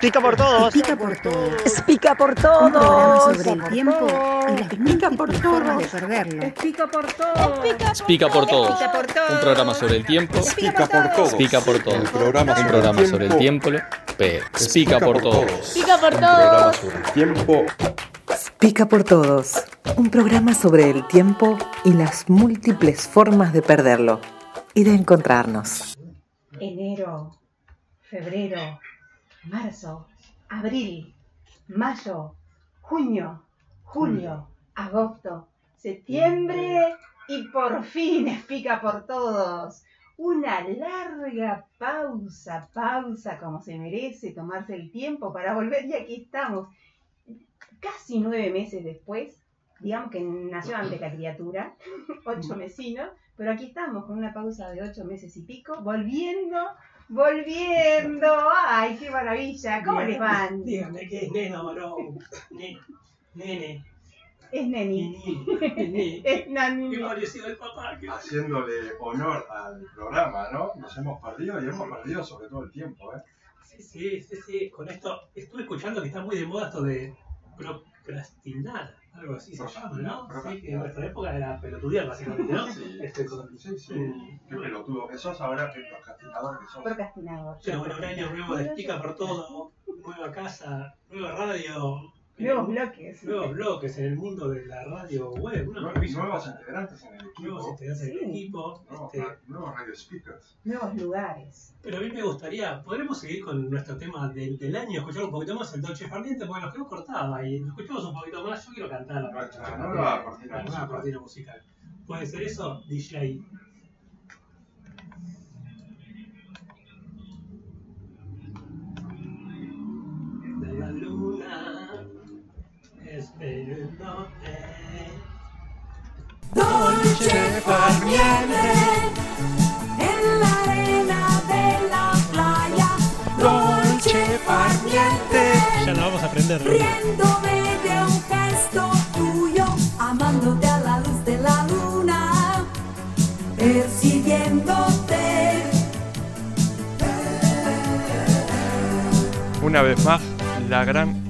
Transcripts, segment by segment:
Explica por todos. Explica por todos. Explica por Un programa todos. sobre el tiempo y las por por por. Un programa sobre el tiempo. Explica por todos. Explica por todos. Un programa Un sobre programa el tiempo. por todos. Sobre el tiempo. Por todos. Un programa sobre el tiempo y las múltiples formas de perderlo y de encontrarnos. enero, febrero, marzo, abril, mayo, junio, julio, agosto, septiembre y por fin explica por todos. Una larga pausa, pausa como se merece tomarse el tiempo para volver y aquí estamos. Casi nueve meses después, digamos que nació antes la criatura, ocho mesinos, pero aquí estamos con una pausa de ocho meses y pico, volviendo, volviendo. ¡Ay, qué maravilla! ¿Cómo les van? Dígame que es nena o varón. Nene. Nene. Es Neni. Nene. Es Nani. Qué parecido el papá. qué- Haciéndole honor al programa, ¿no? Nos hemos perdido y hemos perdido sobre todo el tiempo, ¿eh? Sí, sí, sí, sí. Con esto estuve escuchando que está muy de moda esto de procrastinar. Algo así se llama, ¿no? Sí, que en nuestra época era pelotudear, básicamente, ¿no? Sí. Este, con- Sí, sí. Qué pelotudo que sos ahora, qué procrastinador que sos. Procrastinador. Pero bueno, un año nuevo de explica por todo, nueva casa, nueva radio, Nuevos bloques. nuevos bloques en el mundo de la radio web, una. Nuevos integrantes en el nuevos equipo. integrantes del Sí. equipo. Nuevos, este, nuevos radio speakers. Nuevos lugares. Pero a mí me gustaría, podremos seguir con nuestro tema del, del año, escuchar un poquito más el Dolce Farniente, porque nos quedó cortada y escuchamos un poquito más. Yo quiero cantar la nueva cortina musical. ¿Puede ser eso, DJ? Esperándote. Dolce farniente en la arena de la playa. Dolce farniente Ya la vamos a aprender. riéndome de un gesto tuyo, amándote a la luz de la luna, persiguiéndote. Una vez más, la gran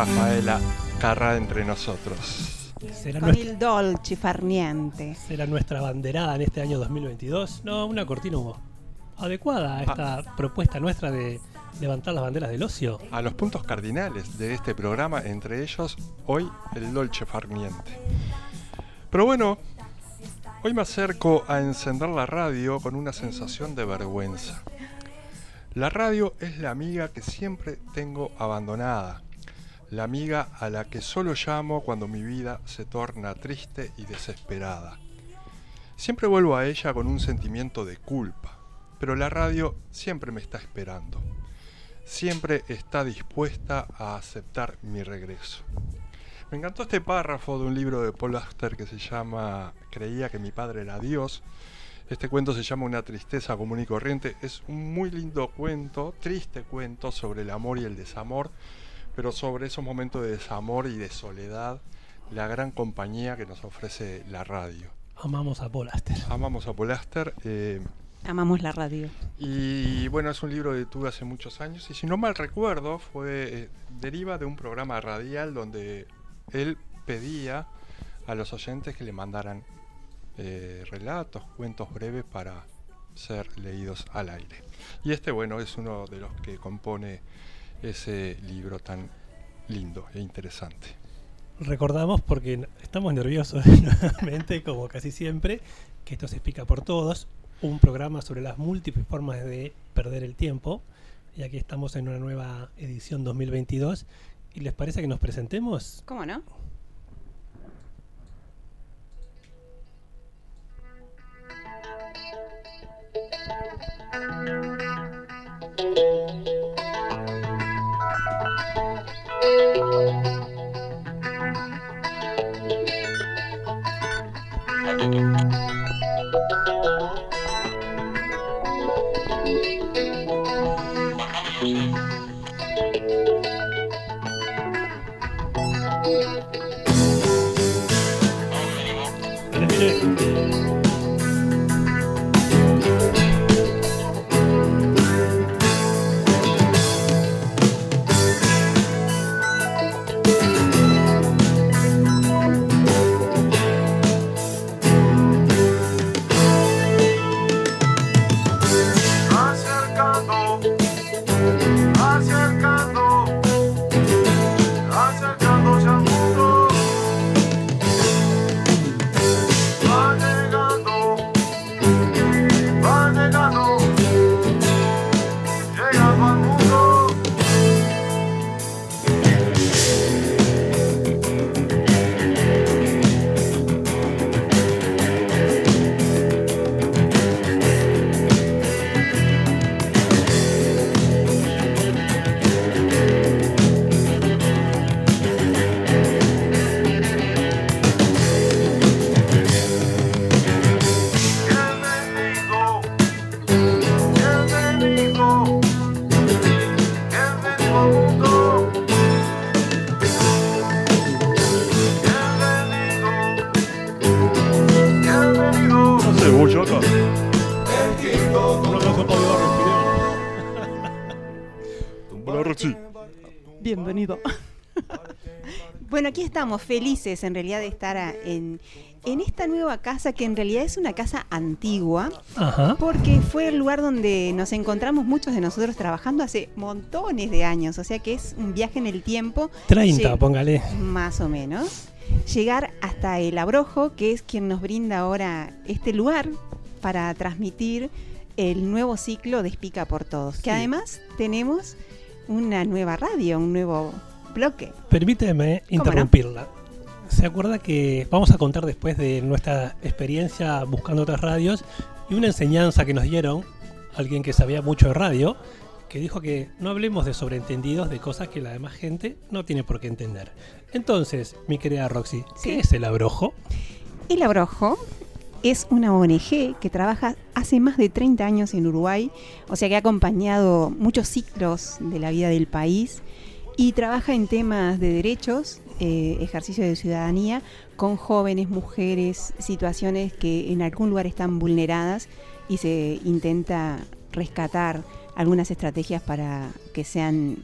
Rafaela Carra entre nosotros. ¿Será Con nuestra, il dolce farniente. será nuestra banderada en este año 2022? No, una cortina adecuada a esta propuesta nuestra de levantar las banderas del ocio. A los puntos cardinales de este programa, entre ellos, hoy el Dolce Farniente. Pero bueno, hoy me acerco a encender la radio con una sensación de vergüenza. La radio es la amiga que siempre tengo abandonada. La amiga a la que solo llamo cuando mi vida se torna triste y desesperada. Siempre vuelvo a ella con un sentimiento de culpa, pero la radio siempre me está esperando. Siempre está dispuesta a aceptar mi regreso. Me encantó este párrafo de un libro de Paul Auster que se llama Creía que mi padre era Dios. Este cuento se llama Una tristeza común y corriente. Es un muy lindo cuento, triste cuento sobre el amor y el desamor, pero sobre esos momentos de desamor y de soledad, la gran compañía que nos ofrece la radio. Amamos a Paul Aster. Amamos a Paul Auster. eh, Amamos la radio. y bueno, es un libro que tuve hace muchos años y si no mal recuerdo, fue eh, deriva de un programa radial donde él pedía a los oyentes que le mandaran eh, relatos, cuentos breves para ser leídos al aire. Y este, bueno, es uno de los que compone ese libro tan lindo e interesante. Recordamos, porque estamos nerviosos nuevamente, como casi siempre, que esto se explica por todos, un programa sobre las múltiples formas de perder el tiempo, y aquí estamos en una nueva edición 2022, ¿y les parece que nos presentemos? ¿Cómo no? Thank you. Let you. do it. Aquí estamos felices en realidad de estar a- en, en esta nueva casa que en realidad es una casa antigua Ajá. porque fue el lugar donde nos encontramos muchos de nosotros trabajando hace montones de años, o sea que es un viaje en el tiempo 30, Sí. póngale. más o menos, llegar hasta el Abrojo, que es quien nos brinda ahora este lugar para transmitir el nuevo ciclo de Espica por Todos, que Sí. además tenemos una nueva radio, un nuevo bloque. Permíteme no? interrumpirla. ¿Se acuerda que vamos a contar después de nuestra experiencia buscando otras radios y una enseñanza que nos dieron alguien que sabía mucho de radio, que dijo que no hablemos de sobreentendidos de cosas que la demás gente no tiene por qué entender. Entonces, mi querida Roxy, ¿qué Sí. es el abrojo? El Abrojo es una ONG que trabaja hace más de 30 años en Uruguay, o sea que ha acompañado muchos ciclos de la vida del país y trabaja en temas de derechos, eh, ejercicio de ciudadanía, con jóvenes, mujeres, situaciones que en algún lugar están vulneradas y se intenta rescatar algunas estrategias para que sean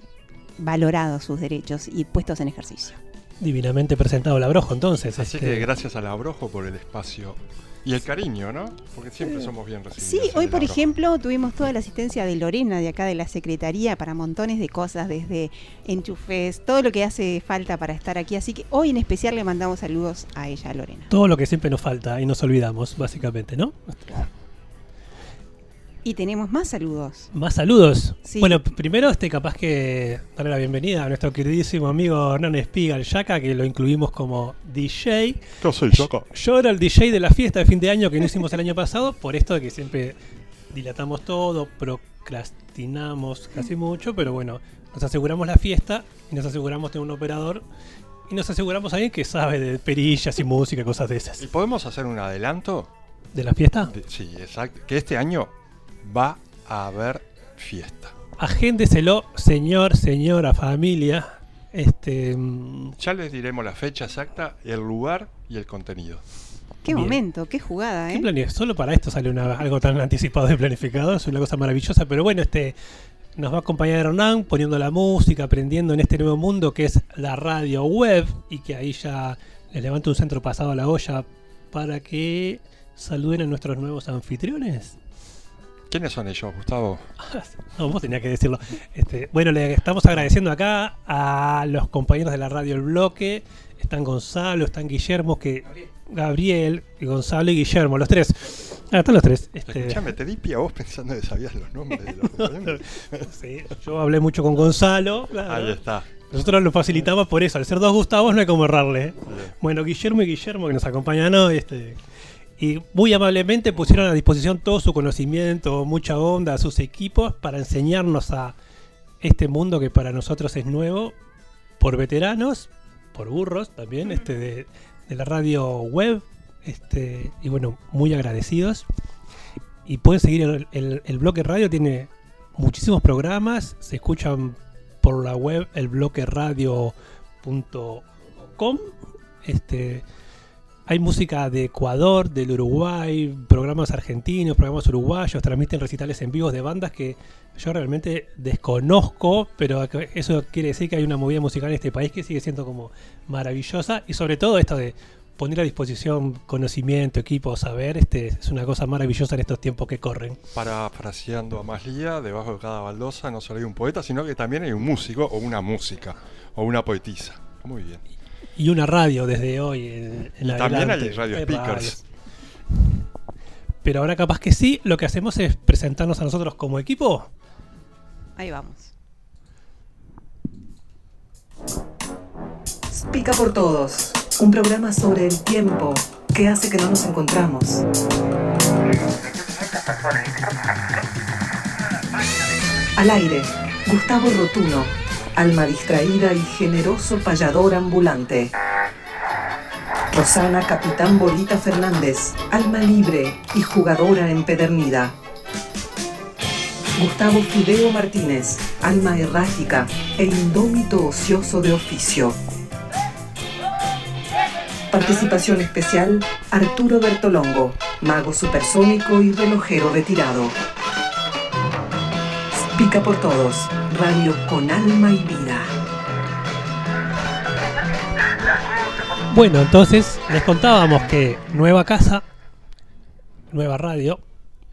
valorados sus derechos y puestos en ejercicio. Divinamente presentado el abrojo, entonces. Así este, que gracias al Abrojo por el espacio y el cariño, ¿no? Porque siempre somos bien recibidos. Sí, hoy por ejemplo tuvimos toda la asistencia de Lorena de acá de la Secretaría para montones de cosas, desde enchufes, todo lo que hace falta para estar aquí. Así que hoy en especial le mandamos saludos a ella, a Lorena. Todo lo que siempre nos falta y nos olvidamos, básicamente, ¿no? Y tenemos más saludos. Más saludos. Sí. Bueno, primero este capaz que darle la bienvenida a nuestro queridísimo amigo Hernán Espiga, el Yaka, que lo incluimos como DJ. Yo soy Choco. Yo era el DJ de la fiesta de fin de año que no hicimos el año pasado, por esto de que siempre dilatamos todo, procrastinamos casi mucho, pero bueno, nos aseguramos la fiesta y nos aseguramos tener un operador y nos aseguramos a alguien que sabe de perillas y música, cosas de esas. ¿Y podemos hacer un adelanto? ¿De la fiesta? De- sí, exacto. Que este año va a haber fiesta. Agéndeselo, señor, señora, familia. Este. mm, Ya les diremos la fecha exacta, el lugar y el contenido. Qué Bien. momento, qué jugada, ¿Qué ¿eh? Solo para esto sale una- algo tan anticipado y planificado, es una cosa maravillosa, pero bueno, este nos va a acompañar Hernán poniendo la música, aprendiendo en este nuevo mundo que es la radio web y que ahí ya les levanto un centro pasado a la olla para que saluden a nuestros nuevos anfitriones. ¿Quiénes son ellos, Gustavo? No, vos tenías que decirlo. Este, bueno, le estamos agradeciendo acá a los compañeros de la radio El Bloque. Están Gonzalo, están Guillermo, que Gabriel, Gonzalo y Guillermo, los tres. Ah, están los tres. Este, Escuchame, te di pie a vos pensando que sabías los nombres de los compañeros. sí, yo hablé mucho con Gonzalo. claro. Ahí está. Nosotros lo facilitamos por eso. Al ser dos Gustavos no hay como errarle. ¿eh? Bueno, Guillermo y Guillermo que nos acompañan hoy. Este, y muy amablemente pusieron a disposición todo su conocimiento, mucha onda, sus equipos para enseñarnos a este mundo que para nosotros es nuevo, por veteranos, por burros también, este, de, de la radio web. Este, y bueno, muy agradecidos. Y pueden seguir el, el, el bloque radio, tiene muchísimos programas, se escuchan por la web elbloqueradio.com. Este, hay música de Ecuador, del Uruguay, programas argentinos, programas uruguayos, transmiten recitales en vivos de bandas que yo realmente desconozco, pero eso quiere decir que hay una movida musical en este país que sigue siendo como maravillosa y sobre todo esto de poner a disposición conocimiento, equipo, saber, este es una cosa maravillosa en estos tiempos que corren. Parafraseando a Maslía, debajo de cada baldosa no solo hay un poeta, sino que también hay un músico o una música o una poetisa. Muy bien. Y una radio desde hoy en, en también adelante. hay radio speakers. Pero ahora capaz que sí, lo que hacemos es presentarnos a nosotros como equipo. Ahí vamos. Pica por todos, un programa sobre el tiempo que hace que no nos encontramos. Al aire, Gustavo Rotuno, alma distraída y generoso payador ambulante. Rosana Capitán Bolita Fernández, alma libre y jugadora empedernida. Gustavo Fideo Martínez, alma errática e indómito ocioso de oficio. Participación especial Arturo Bertolongo, mago supersónico y relojero retirado. Pica por todos, radio con alma y vida. Bueno, entonces les contábamos que nueva casa, nueva radio,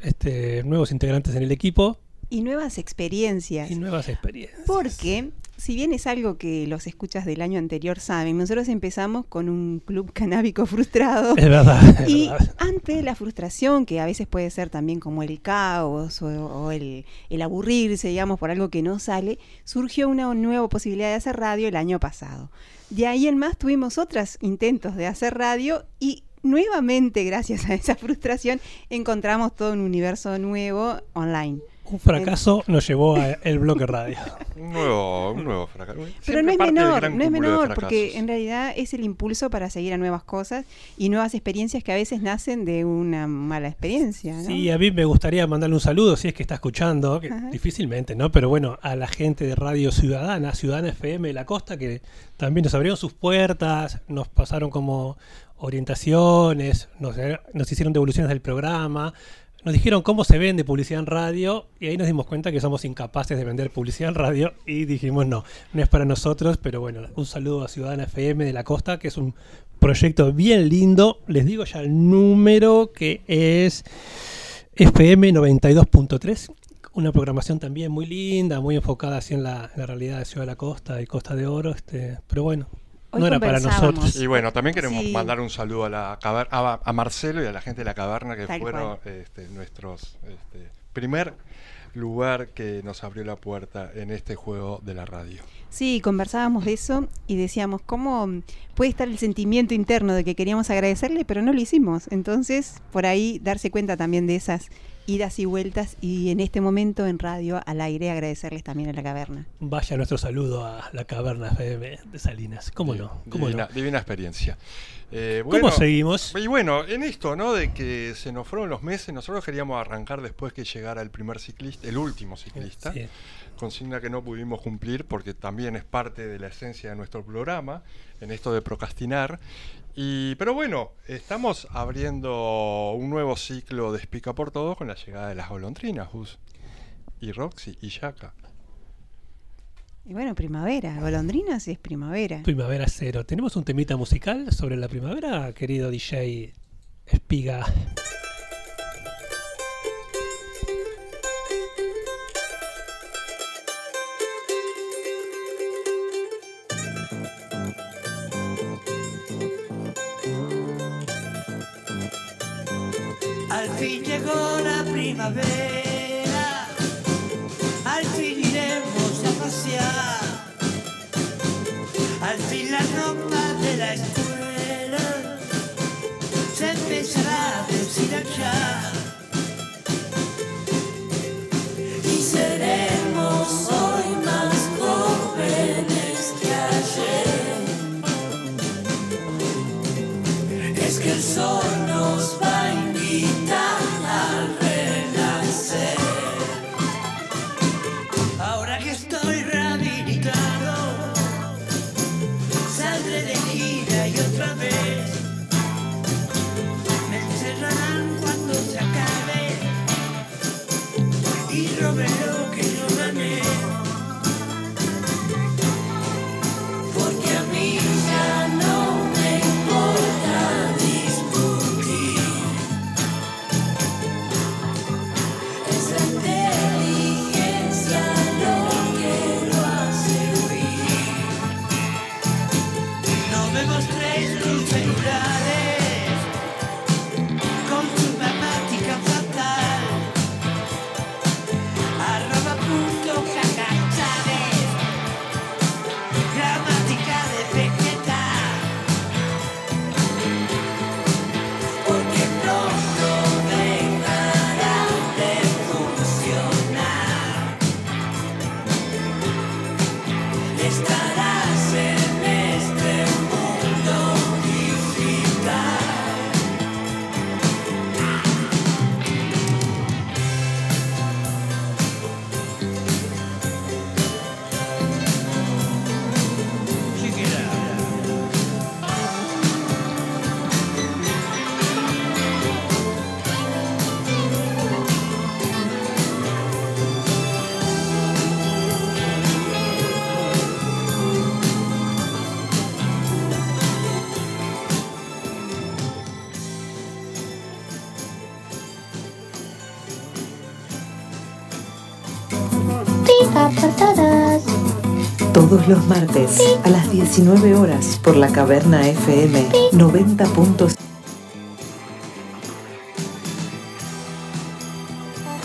este, nuevos integrantes en el equipo Y nuevas experiencias. y nuevas experiencias. Porque, si bien es algo que los escuchas del año anterior saben, nosotros empezamos con un club canábico frustrado. Es verdad. es Y verdad. ante la frustración, que a veces puede ser también como el caos o, o el, el aburrirse, digamos, por algo que no sale, surgió una nueva posibilidad de hacer radio el año pasado. De ahí en más tuvimos otros intentos de hacer radio y nuevamente, gracias a esa frustración, encontramos todo un universo nuevo online. Un fracaso nos llevó a el bloque radio. Un nuevo, un nuevo fracaso. Pero Siempre no es menor, no es menor, porque en realidad es el impulso para seguir a nuevas cosas y nuevas experiencias que a veces nacen de una mala experiencia. ¿no? Sí, a mí me gustaría mandarle un saludo si es que está escuchando, que difícilmente, ¿no? Pero bueno, a la gente de Radio Ciudadana, Ciudadana FM de la Costa, que también nos abrieron sus puertas, nos pasaron como orientaciones, nos, nos hicieron devoluciones del programa, nos dijeron cómo se vende publicidad en radio y ahí nos dimos cuenta que somos incapaces de vender publicidad en radio y dijimos no, no es para nosotros, pero bueno, un saludo a Ciudadana FM de la Costa, que es un proyecto bien lindo, les digo ya el número que es FM 92.3, una programación también muy linda, muy enfocada así en la, en la realidad de Ciudad de la Costa y Costa de Oro, este, pero bueno, Hoy no era para nosotros. Y bueno, también queremos Sí. mandar un saludo a la caver- a, a Marcelo y a la gente de la caverna que Tal fueron este, nuestros este, primer lugar que nos abrió la puerta en este juego de la radio. Sí, conversábamos de eso y decíamos cómo puede estar el sentimiento interno de que queríamos agradecerle, pero no lo hicimos. Entonces, por ahí darse cuenta también de esas idas y vueltas y en este momento en radio al aire agradecerles también a la caverna. Vaya nuestro saludo a la caverna FM de Salinas. ¿Cómo no? ¿Cómo divina, no? divina experiencia. Eh, ¿Cómo seguimos? Y bueno, en esto, ¿no? De que se nos fueron los meses, nosotros queríamos arrancar después que llegara el primer ciclista, el último ciclista. Sí. Consigna que no pudimos cumplir porque también es parte de la esencia de nuestro programa, en esto de procrastinar. Y, pero bueno, estamos abriendo un nuevo ciclo de Explica por Todos con la llegada de las golondrinas, Gus. Y Roxy y Yaka. Y bueno, primavera, golondrinas es primavera. Primavera cero. ¿Tenemos un temita musical sobre la primavera, querido DJ Espiga? La primavera, al fin iremos a pasear, al fin la ropa de la escuela se empezará a deshilachar Todos los martes a las 19 horas por la Caverna FM 90. puntos.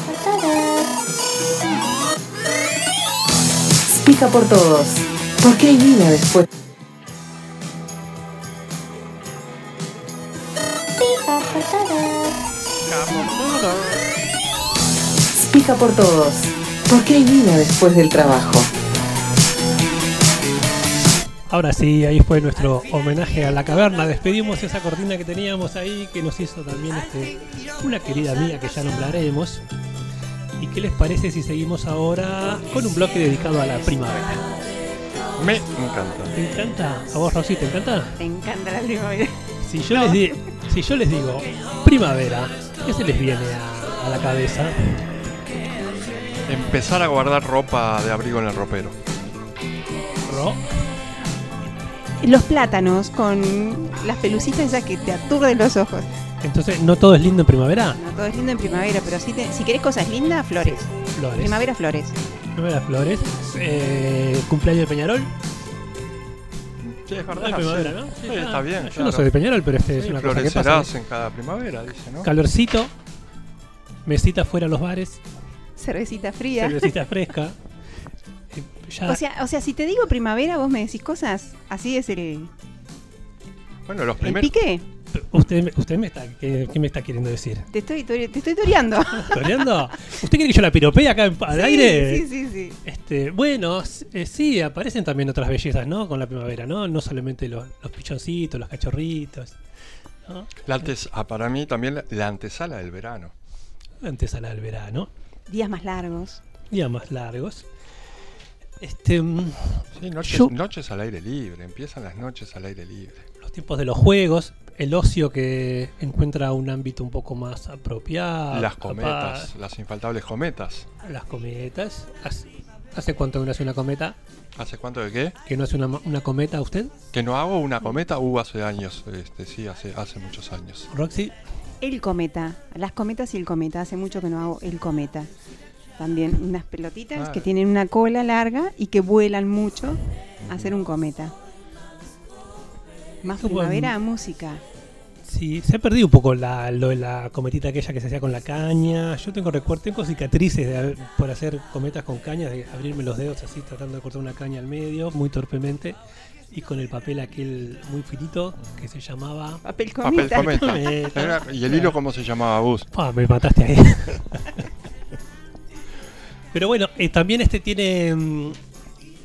Por todos. Pica por todos. Porque hay vida después. Pica por todos. Pica por todos. Porque hay vida después del trabajo. Ahora sí, ahí fue nuestro homenaje a la caverna. Despedimos esa cortina que teníamos ahí, que nos hizo también este, una querida amiga que ya nombraremos. ¿Y qué les parece si seguimos ahora con un bloque dedicado a la primavera? Me encanta. ¿Te encanta? ¿A vos, Rosy, te encanta? Te encanta la primavera. Si yo, les, di- si yo les digo primavera, ¿qué se les viene a, a la cabeza? Empezar a guardar ropa de abrigo en el ropero. Ro, Los plátanos con las pelucitas esas que te aturden los ojos. Entonces, ¿no todo es lindo en primavera? No todo es lindo en primavera, pero si, te- si querés cosas lindas, flores. Flores. Primavera, flores. Primavera, flores. Eh, cumpleaños de Peñarol. Sí, es verdad. primavera. ¿no? Sí, Sí, está bien. Yo claro. no soy de Peñarol, pero este es una cosa que pasa. en cada primavera, dice, ¿no? Calorcito, mesita fuera a los bares, Cervecita fría. cervecita fresca. Ya- O sea, o sea, si te digo primavera, vos me decís cosas. Así es el, Bueno, los el primeros. pique. usted, me- usted me está, ¿qué, qué me está queriendo decir? Te estoy, te estoy toreando. ¿Toreando? ¿Usted quiere que yo la piropee acá en- al Sí, aire? Sí, sí, sí. Este, bueno, eh, sí, aparecen también otras bellezas, ¿no? Con la primavera, ¿no? No solamente los, los pichoncitos, los cachorritos. ¿no? La antes, ah, para mí también la, la antesala del verano. Antesala del verano, Días más largos. días más largos. Este, mm, Sí, noches, Yo- noches al aire libre. Empiezan las noches al aire libre. los tiempos de los juegos, el ocio que encuentra un ámbito un poco más apropiado. las capaz, cometas, las infaltables cometas. Las cometas. ¿Hace, hace cuánto que no hace una cometa? ¿Hace cuánto de qué? ¿Que no hace una, una cometa usted? Que no hago una cometa, uh, hace años. Este, sí, hace, hace muchos años. Roxy, El cometa. Las cometas y el cometa. Hace mucho que no hago el cometa. También unas pelotitas Ah. que tienen una cola larga y que vuelan mucho. Hacer un cometa. Más primavera, música. Sí, se ha perdido un poco la, lo de la cometita aquella que se hacía con la caña. Yo tengo recuerdo, tengo cicatrices de haber- por hacer cometas con cañas, de abrirme los dedos así, tratando de cortar una caña al medio, muy torpemente, y con el papel aquel muy finito que se llamaba. Papel cometa. ¿Y el hilo cómo se llamaba, Bus? Ah, me mataste ahí. Pero bueno, eh, también este tiene mm,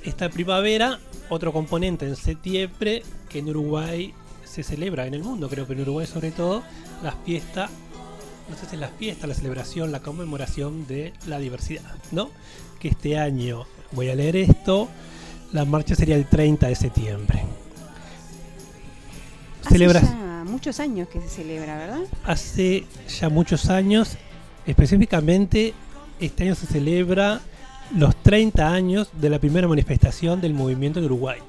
esta primavera otro componente en septiembre que en Uruguay se celebra en el mundo, creo que en Uruguay sobre todo, las fiestas, no sé si es la fiesta, la celebración, la conmemoración de la diversidad, ¿no? Que este año, voy a leer esto, la marcha sería el 30 de septiembre. Hace Celebras- ya muchos años que se celebra, ¿verdad? hace ya muchos años, específicamente este año se celebra los 30 años de la primera manifestación del movimiento en Uruguay,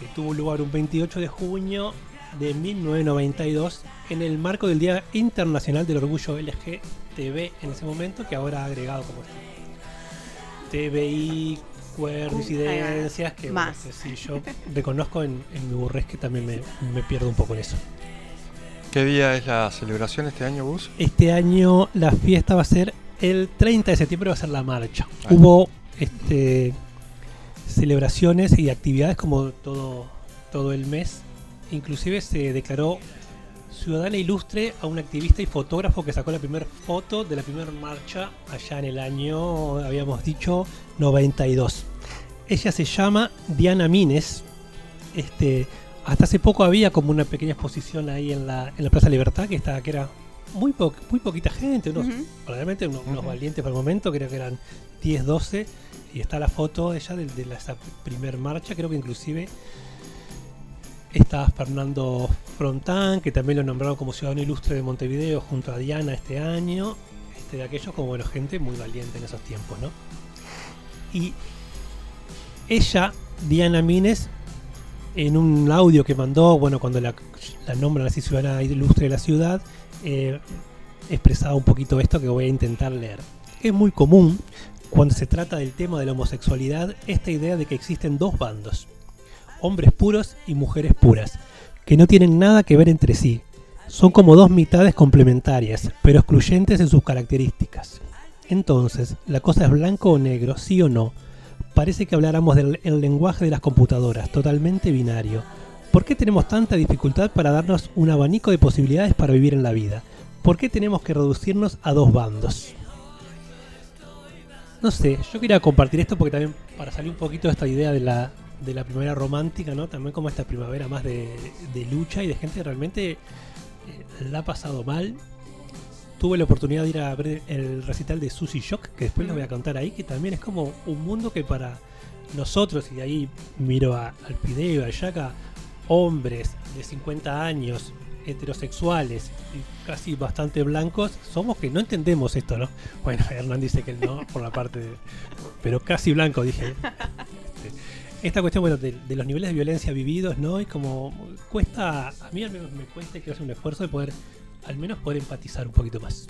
que tuvo lugar un 28 de junio de 1992 en el marco del Día Internacional del Orgullo LGTB en ese momento, que ahora ha agregado como este TBI, queer, Uh, disidencias, que, Más. sí, yo reconozco en, en mi burrés que también me, me pierdo un poco en eso. ¿Qué día es la celebración este año, Bus? Este año la fiesta va a ser el 30 de septiembre, va a ser la marcha. Ah. Hubo este, celebraciones y actividades como todo, todo el mes. Inclusive se declaró ciudadana ilustre a un activista y fotógrafo que sacó la primera foto de la primera marcha allá en el año, habíamos dicho, 92. Ella se llama Diana Mines. Este, hasta hace poco había como una pequeña exposición ahí en la, en la Plaza Libertad que, estaba, que era muy, po- muy poquita gente, unos, Ujú. probablemente unos, valientes para el momento, creo que eran 10, 12, y está la foto de ella de, de la, esa primer marcha, creo que inclusive está Fernando Frontán, que también lo nombraron como ciudadano ilustre de Montevideo junto a Diana este año, este, de aquellos como bueno, gente muy valiente en esos tiempos, ¿no? Y ella, Diana Mines, en un audio que mandó, bueno, cuando la, la nombran así ciudadana ilustre de la ciudad, eh, expresaba un poquito esto que voy a intentar leer. Es muy común cuando se trata del tema de la homosexualidad esta idea de que existen dos bandos, hombres puros y mujeres puras, que no tienen nada que ver entre sí. Son como dos mitades complementarias, pero excluyentes en sus características. Entonces, ¿la cosa es blanco o negro, sí o no? Parece que habláramos del el lenguaje de las computadoras, totalmente binario. ¿Por qué tenemos tanta dificultad para darnos un abanico de posibilidades para vivir en la vida? ¿Por qué tenemos que reducirnos a dos bandos? No sé, yo quería compartir esto porque también para salir un poquito de esta idea de la, de la primavera romántica, ¿no? También como esta primavera más de, lucha y de gente que realmente eh, la ha pasado mal. Tuve la oportunidad de ir a ver el recital de Susie Shock, que después lo voy a contar ahí, que también es como un mundo que para nosotros, y de ahí miro a- al Pideo, a Yaka, hombres de 50 años, heterosexuales y casi bastante blancos, somos que no entendemos esto, ¿no? Bueno, Hernán dice que no, por la parte de... Pero casi blanco, dije. Este, esta cuestión, bueno, de, los niveles de violencia vividos, ¿no? Y como cuesta, a mí al menos me cuesta quiero hacer un esfuerzo de poder, al menos poder empatizar un poquito más.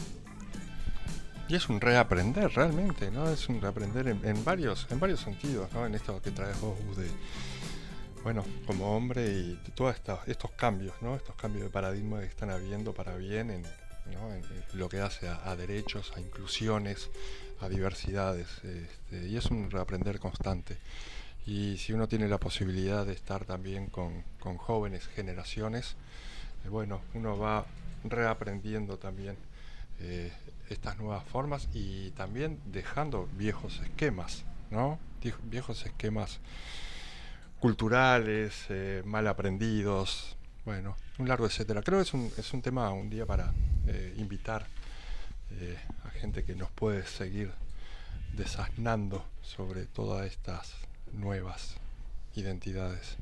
Y es un reaprender realmente, ¿no? Es un reaprender en, en varios, en varios sentidos, ¿no? En esto que traes vos, de, bueno, como hombre y todos estos, estos cambios, ¿no? Estos cambios de paradigma que están habiendo para bien en, lo que hace a, derechos, a inclusiones, a diversidades. este, y es un reaprender constante. Y si uno tiene la posibilidad de estar también con, con jóvenes generaciones, eh, bueno, uno va reaprendiendo también eh, estas nuevas formas y también dejando viejos esquemas, ¿no? Vie- Viejos esquemas culturales, eh, mal aprendidos, bueno, un largo etcétera. Creo que es un, es un tema un día para eh, invitar eh, a gente que nos puede seguir desasnando sobre todas estas nuevas identidades.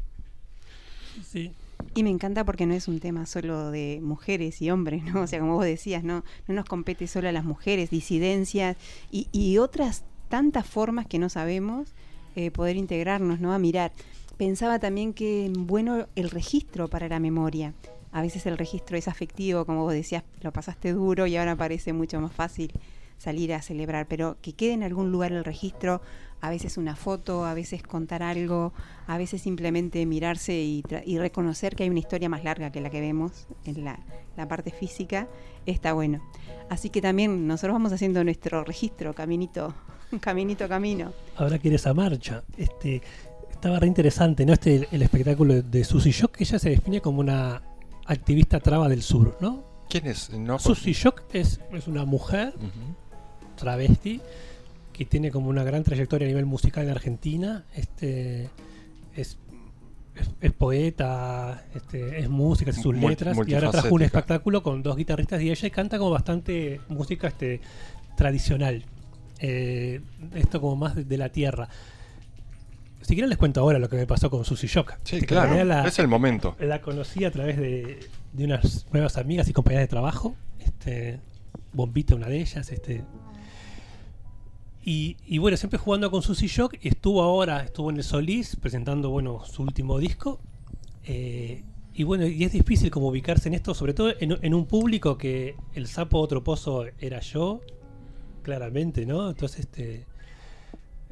Sí. Y me encanta porque no es un tema solo de mujeres y hombres, ¿no? O sea, como vos decías, no, no nos compete solo a las mujeres, disidencias y, y otras tantas formas que no sabemos eh, poder integrarnos, ¿no? A mirar. Pensaba también que bueno el registro para la memoria. A veces el registro es afectivo, como vos decías, lo pasaste duro y ahora parece mucho más fácil salir a celebrar, pero que quede en algún lugar el registro, a veces una foto, a veces contar algo, a veces simplemente mirarse y, tra- y reconocer que hay una historia más larga que la que vemos en la, parte física, está bueno. Así que también nosotros vamos haciendo nuestro registro, caminito, caminito, camino. Ahora que esa marcha, este, estaba re interesante, ¿no? Este, el espectáculo de Susie Shock, que ella se define como una activista traba del sur, ¿no? ¿Quién es? No, Susie Shock es, es una mujer travesti que tiene como una gran trayectoria a nivel musical en Argentina. Este es, es, es poeta, este, es música, hace sus letras y ahora trajo un espectáculo con dos guitarristas y ella canta como bastante música este, tradicional. Eh, esto como más de, de la tierra. Si quieren les cuento ahora lo que me pasó con Susie Shock. Sí, Que claro, la- es el momento. la conocí a través de, de unas nuevas amigas y compañeras de trabajo. Este, Bombita, una de ellas. Este, y, y bueno, siempre jugando con Susie Shock. Estuvo ahora, estuvo en el Solís presentando bueno su último disco. Eh, y bueno, y es difícil como ubicarse en esto, sobre todo en, en un público que el sapo otro pozo era yo, claramente, ¿no? Entonces, este.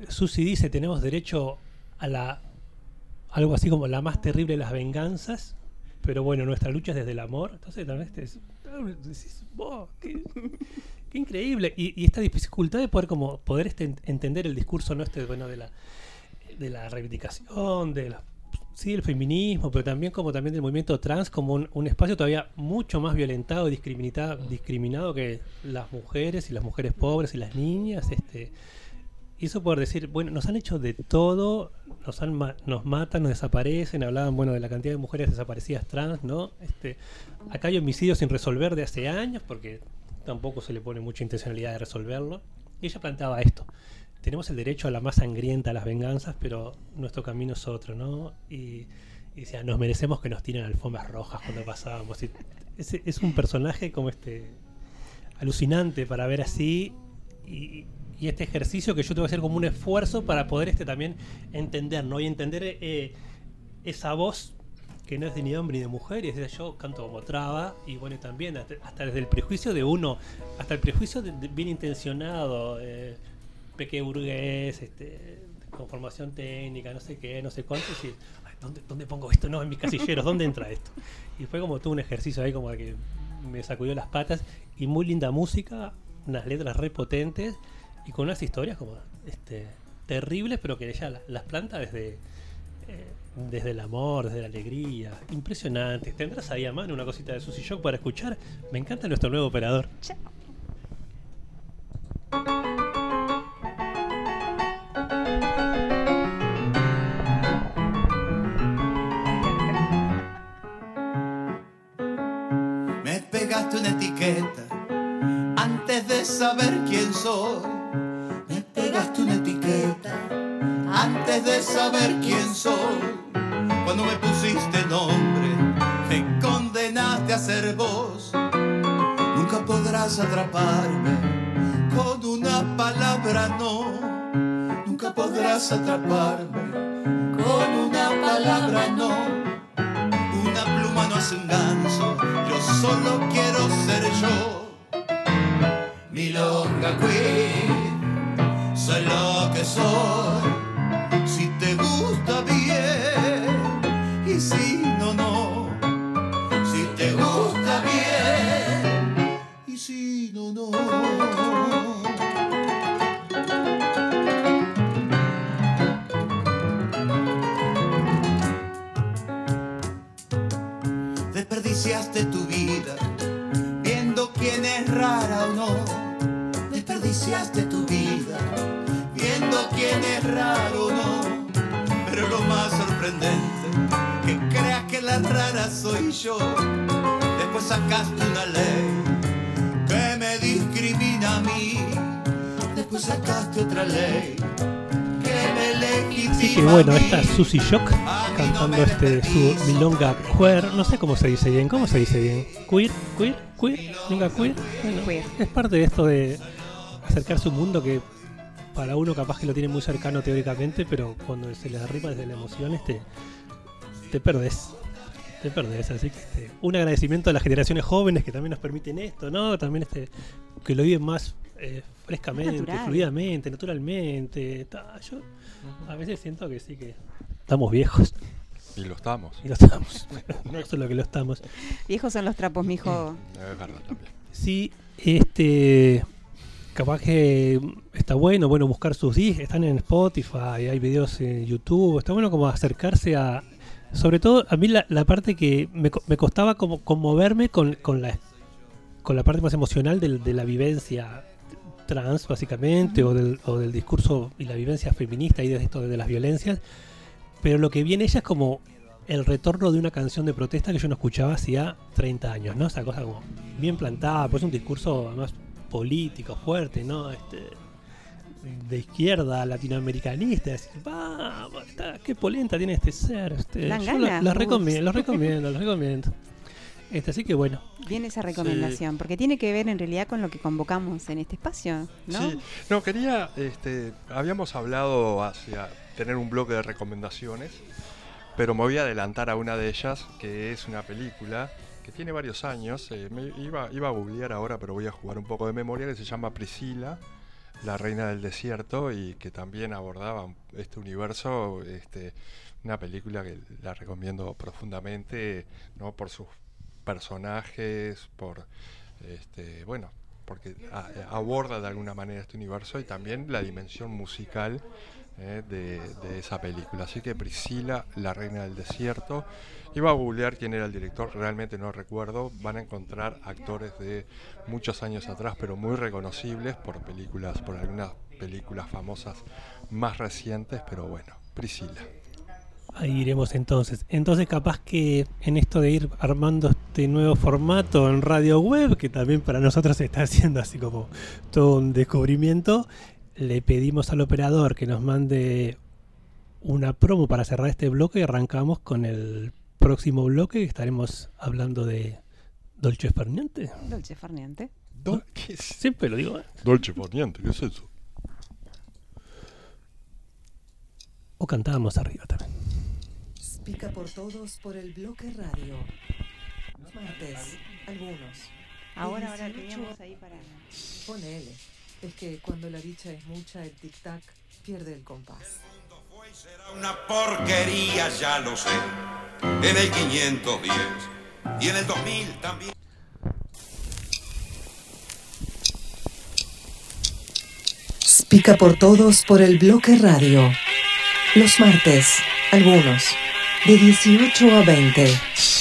Susi dice: tenemos derecho a la. algo así como la más terrible de las venganzas, pero bueno, nuestra lucha es desde el amor. Entonces, también es- decís, "Wow, qué, increíble. Y, esta dificultad de poder como poder este, ent- entender el discurso no este, bueno, de la, de la reivindicación, de la, sí, el feminismo, pero también como también del movimiento trans como un, un espacio todavía mucho más violentado y discriminado, discriminado que las mujeres y las mujeres pobres y las niñas. Este, y eso poder decir, bueno, nos han hecho de todo, nos han ma- nos matan, nos desaparecen, hablaban bueno de la cantidad de mujeres desaparecidas trans, ¿no? Este, acá hay homicidios sin resolver de hace años porque tampoco se le pone mucha intencionalidad de resolverlo. Y ella planteaba esto. Tenemos el derecho a la más sangrienta, a las venganzas, pero nuestro camino es otro, ¿no? Y, y decía, nos merecemos que nos tiren alfombras rojas cuando pasábamos. Es un personaje como este alucinante para ver así y, y este ejercicio que yo tengo que hacer como un esfuerzo para poder este también entender, ¿no? Y entender eh, esa voz que no es de ni hombre ni de mujer, y es decir, yo canto como traba, y bueno, también hasta, hasta desde el prejuicio de uno, hasta el prejuicio de- de bien intencionado, eh, peque burgués, este, con formación técnica, no sé qué, no sé cuánto, y "Ay, ¿dónde, ¿dónde pongo esto? No, en mis casilleros, ¿dónde entra esto? Y fue como todo un ejercicio ahí como que me sacudió las patas y muy linda música, unas letras re potentes y con unas historias como este, terribles, pero que ella la- las planta desde, eh, desde el amor, desde la alegría. Impresionante. ¿Tendrás ahí a mano una cosita de Susy Shock para escuchar? Me encanta nuestro nuevo operador. Me pegaste una etiqueta antes de saber quién soy. De saber quién soy. Cuando me pusiste nombre, me condenaste a ser vos. Nunca podrás atraparme con una palabra no. Nunca podrás atraparme con una palabra no. Una pluma no hace un ganso, yo solo quiero ser yo. Milonga Queen, soy lo que soy. Susy Shock cantando este su milonga queer, no sé cómo se dice bien, ¿cómo se dice bien? Queer, queer, queer, milonga queer. Bueno, Queer. es parte de esto de acercarse a un mundo que para uno capaz que lo tiene muy cercano teóricamente, pero cuando se le arriba desde la emoción, este, te perdés. Te perdés, así que este, un agradecimiento a las generaciones jóvenes que también nos permiten esto, ¿no? También este, que lo viven más eh, frescamente, natural. fluidamente, naturalmente. ta, yo a veces siento que sí que estamos viejos. Y lo estamos. Y lo estamos. no es solo que lo estamos. Viejos son los trapos, mijo. Es verdad también. Sí, este. Capaz que está bueno, bueno, buscar sus discos, están en Spotify, hay videos en YouTube, está bueno como acercarse a... Sobre todo, a mí la, la parte que me, co- me costaba como conmoverme con, con, la, con la parte más emocional de la vivencia trans, básicamente, o, del, o del discurso y la vivencia feminista y de esto de las violencias, pero lo que viene ella es como el retorno de una canción de protesta que yo no escuchaba hacía 30 años, ¿no? Esa cosa como bien plantada, pues un discurso además político, fuerte, ¿no? Este, de izquierda, latinoamericanista, decir, vamos, está- qué polenta tiene este ser. Este, yo lo- lo, recomiendo, lo recomiendo, lo recomiendo. Este, así que bueno, Viene esa recomendación, porque tiene que ver en realidad con lo que convocamos en este espacio, ¿no? Sí, no, quería, este, habíamos hablado hacia tener un bloque de recomendaciones, pero me voy a adelantar a una de ellas, que es una película que tiene varios años, eh, me iba, iba a googlear ahora, pero voy a jugar un poco de memoria, que se llama Priscila, la reina del desierto, y que también abordaba este universo, este, una película que la recomiendo profundamente, ¿no? por sus personajes, por este, bueno, porque aborda de alguna manera este universo y también la dimensión musical eh, de, de esa película. Así que Priscila, la reina del desierto, iba a googlear quién era el director, realmente no recuerdo, van a encontrar actores de muchos años atrás, pero muy reconocibles por películas, por algunas películas famosas más recientes, pero bueno, Priscila. Ahí iremos entonces. Entonces capaz que en esto de ir armando este nuevo formato en radio web, que también para nosotros se está haciendo así como todo un descubrimiento, le pedimos al operador que nos mande una promo para cerrar este bloque y arrancamos con el próximo bloque que estaremos hablando de Dolce Farniente. Dolce Farniente. Dol- ¿qué es? Siempre lo digo. ¿eh? Dolce Farniente, ¿qué es eso? O cantábamos arriba también. Pica por todos por el bloque radio. Martes, algunos. Ahora, ahora 18, teníamos ahí para... Ponele. Es que cuando la dicha es mucha, el tic-tac pierde el compás. Una porquería, ya lo sé. En el 510 y en el 2000 también. Pica por todos por el bloque radio. Los martes, algunos, de 18 a 20.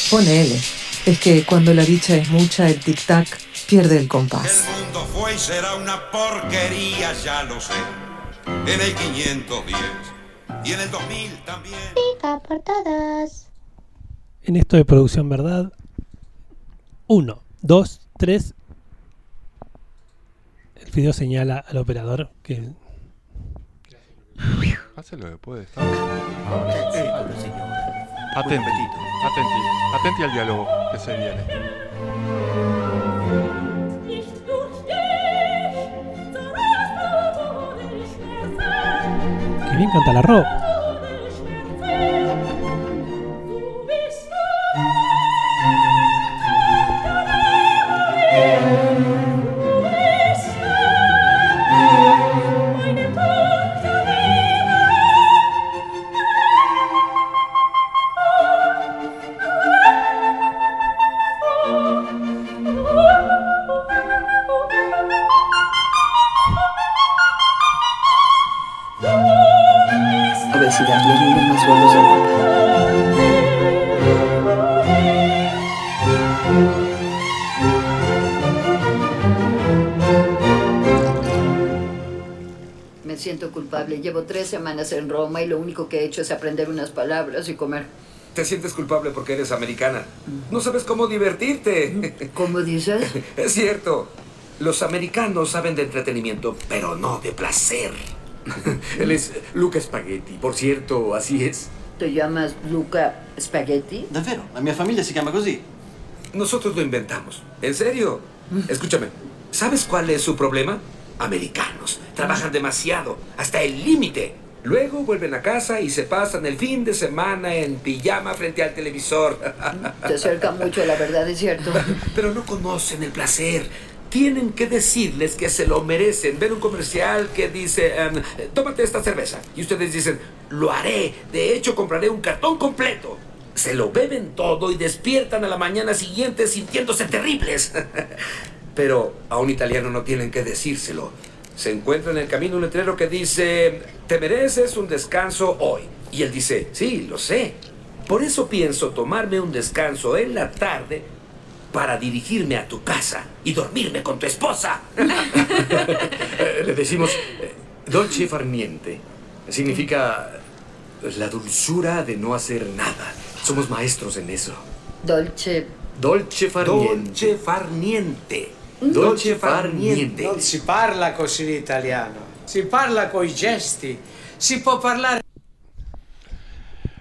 Ponele. Es que cuando la dicha es mucha, el tic-tac pierde el compás. El mundo fue y será una porquería, ya lo sé. En el 510 y en el 2000 también. Pica por todos. En esto de producción verdad, uno, dos, tres. El video señala al operador que Hace lo que puede estar. Atenti, atenti, atenti al diálogo que se viene. que bien canta la Ro. Los. Me siento culpable. Llevo tres semanas en Roma y lo único que he hecho es aprender unas palabras y comer. Te sientes culpable porque eres americana. No sabes cómo divertirte. ¿Cómo dices? Es cierto. Los americanos saben de entretenimiento, pero no de placer. Él es Luca Spaghetti. Por cierto, así es. ¿Te llamas Luca Spaghetti? Davvero, la mia famiglia si chiama così. Nosotros lo inventamos. ¿En serio? Escúchame, ¿sabes cuál es su problema? Americanos. Trabajan demasiado, hasta el límite. Luego vuelven a casa y se pasan el fin de semana en pijama frente al televisor. Te acerca mucho a la verdad, es cierto. Pero no conocen el placer. Tienen que decirles que se lo merecen. Ver un comercial que dice, em, tómate esta cerveza. Y ustedes dicen, lo haré. De hecho, compraré un cartón completo. Se lo beben todo y despiertan a la mañana siguiente sintiéndose terribles. Pero a un italiano no tienen que decírselo. Se encuentra en el camino un letrero que dice, te mereces un descanso hoy. Y él dice, sí, lo sé. Por eso pienso tomarme un descanso en la tarde para dirigirme a tu casa y dormirme con tu esposa. Le decimos eh, dolce far niente. Significa la dulzura de no hacer nada. Somos maestros en eso. Dolce. Dolce far niente. Dolce far niente. Dolce far niente. Non si parla così in italiano, si parla coi gesti, si può parlare.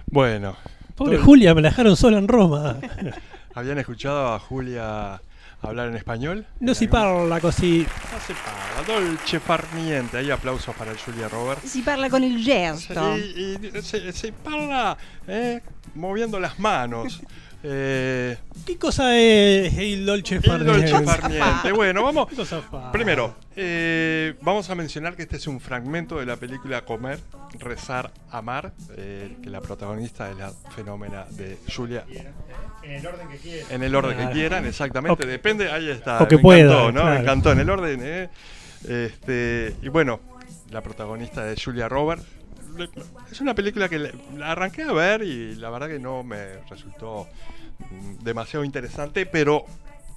Bueno. Pobre Julia, me la dejaron sola en Roma. ¿Habían escuchado a Julia hablar en español? No si parla così. No si parla, dolce far niente. Hay aplausos para Julia Roberts. Si parla con il gesto. Y, y se, se parla eh, moviendo las manos. Eh, ¿Qué cosa es el dolce far el dolce niente? far niente. Bueno, vamos. Primero, eh, vamos a mencionar que este es un fragmento de la película Comer, Rezar, Amar, eh, que la protagonista es la fenómena de Julia. En el orden que quieran. En el orden que quieran, exactamente. O- Depende, ahí está. o que me pueda, encantó, ¿no? claro. Me encantó en el orden. ¿eh? Este, y bueno, la protagonista es Julia Roberts. Es una película que la arranqué a ver y la verdad que no me resultó mm, demasiado interesante, pero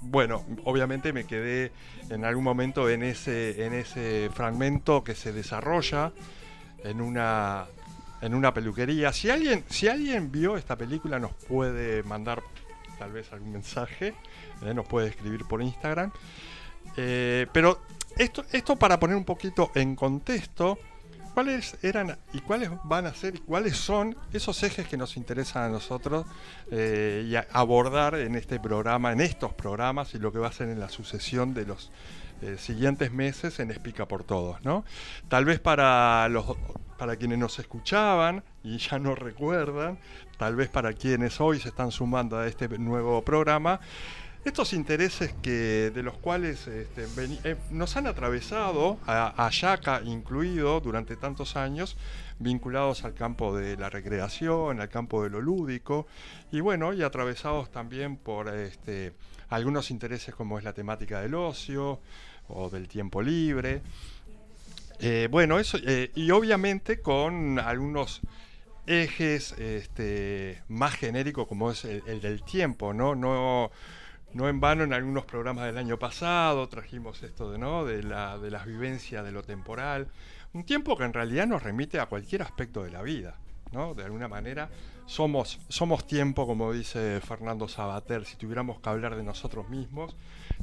bueno, obviamente me quedé en algún momento en ese, en ese fragmento que se desarrolla en una en una peluquería. Si alguien, si alguien vio esta película nos puede mandar tal vez algún mensaje, eh, nos puede escribir por Instagram. Eh, pero esto, esto para poner un poquito en contexto, ¿cuáles eran y cuáles van a ser y cuáles son esos ejes que nos interesan a nosotros eh, y abordar en este programa, en estos programas y lo que va a ser en la sucesión de los eh, siguientes meses en Explica por Todos, ¿no? Tal vez para los para quienes nos escuchaban y ya no recuerdan, tal vez para quienes hoy se están sumando a este nuevo programa, estos intereses que de los cuales este, eh, nos han atravesado, a, a incluido, durante tantos años, vinculados al campo de la recreación, al campo de lo lúdico, y bueno, y atravesados también por este, algunos intereses como es la temática del ocio o del tiempo libre. Eh, bueno, eso, eh, y obviamente con algunos ejes este, más genéricos como es el, el del tiempo. No, no en vano en algunos programas del año pasado trajimos esto de, ¿no? de, la, de las vivencias de lo temporal, un tiempo que en realidad nos remite a cualquier aspecto de la vida, ¿no? De alguna manera somos, somos tiempo, como dice Fernando Sabater, si tuviéramos que hablar de nosotros mismos,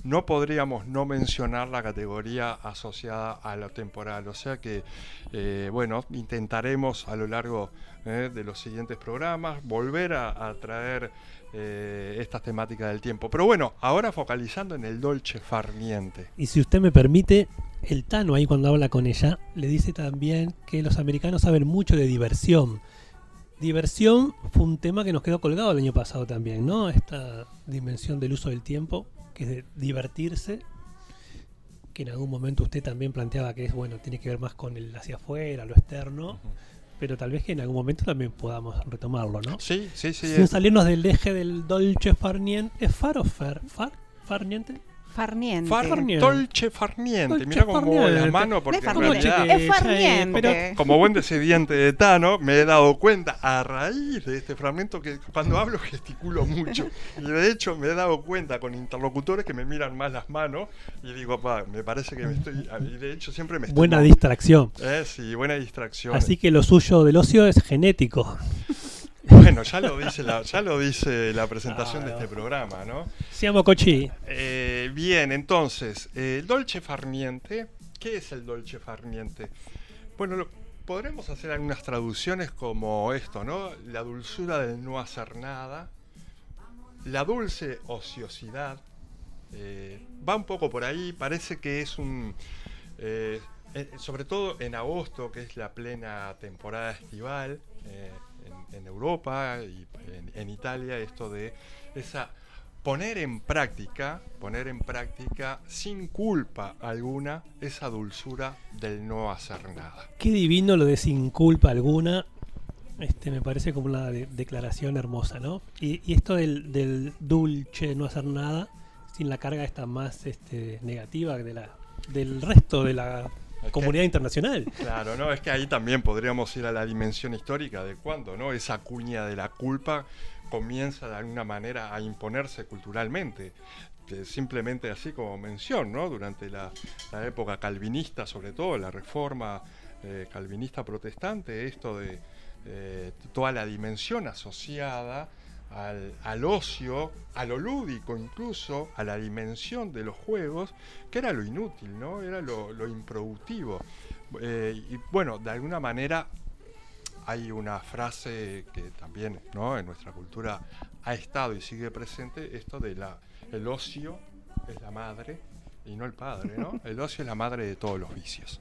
no podríamos no mencionar la categoría asociada a lo temporal. O sea que, eh, bueno, intentaremos a lo largo eh, de los siguientes programas volver a, a traer eh, estas temáticas del tiempo. Pero bueno, ahora focalizando en el dolce farniente. Y si usted me permite, el Tano ahí cuando habla con ella le dice también que los americanos saben mucho de diversión. Diversión fue un tema que nos quedó colgado el año pasado también, ¿no? Esta dimensión del uso del tiempo, que es de divertirse, que en algún momento usted también planteaba que es, bueno, tiene que ver más con el hacia afuera, lo externo, pero tal vez que en algún momento también podamos retomarlo, ¿no? Sí, sí, sí. Sin es- salirnos del eje del dolce farniente, ¿es far o fer? ¿Far? ¿Farniente? Farniente. Farniente. Dolce farniente. Dolce Mira cómo muevo la mano porque No es en farniente, realidad... es farniente. Pero- Como buen descendiente de Tano, me he dado cuenta a raíz de este fragmento que cuando hablo gesticulo mucho. Y de hecho me he dado cuenta con interlocutores que me miran más las manos y digo, pa, me parece que me estoy. Y de hecho siempre me estoy. Buena distracción. Eh, sí, buena distracción. Así que lo suyo del ocio es genético. Bueno, ya lo dice la, ya lo dice la presentación de este programa, ¿no? Siamo cochi. Eh, bien, entonces, eh, el dolce farniente, ¿qué es el dolce farniente? Bueno, lo- podremos hacer algunas traducciones como esto, ¿no? La dulzura del no hacer nada, la dulce ociosidad, eh, va un poco por ahí, parece que es un... sobre todo en agosto, que es la plena temporada estival en, Europa y en, Italia, esto de esa poner en práctica, poner en práctica sin culpa alguna esa dulzura del no hacer nada. Qué divino lo de sin culpa alguna. Este me parece como una de- declaración hermosa, ¿no? Y, esto del, del dulce, no hacer nada, sin la carga esta más este, negativa de la, del resto de la comunidad internacional. Claro, no, es que ahí también podríamos ir a la dimensión histórica de cuando, ¿no? Esa cuña de la culpa comienza de alguna manera a imponerse culturalmente. Simplemente así como mención, ¿no? Durante la, la época calvinista, sobre todo, la reforma eh, calvinista protestante, esto de eh, toda la dimensión asociada al, al ocio, a lo lúdico incluso, a la dimensión de los juegos, que era lo inútil, ¿no? Era lo, lo improductivo. Eh, y bueno, de alguna manera hay una frase que también ¿no? en nuestra cultura ha estado y sigue presente, esto de la el ocio es la madre y no el padre, ¿no? El ocio es la madre de todos los vicios.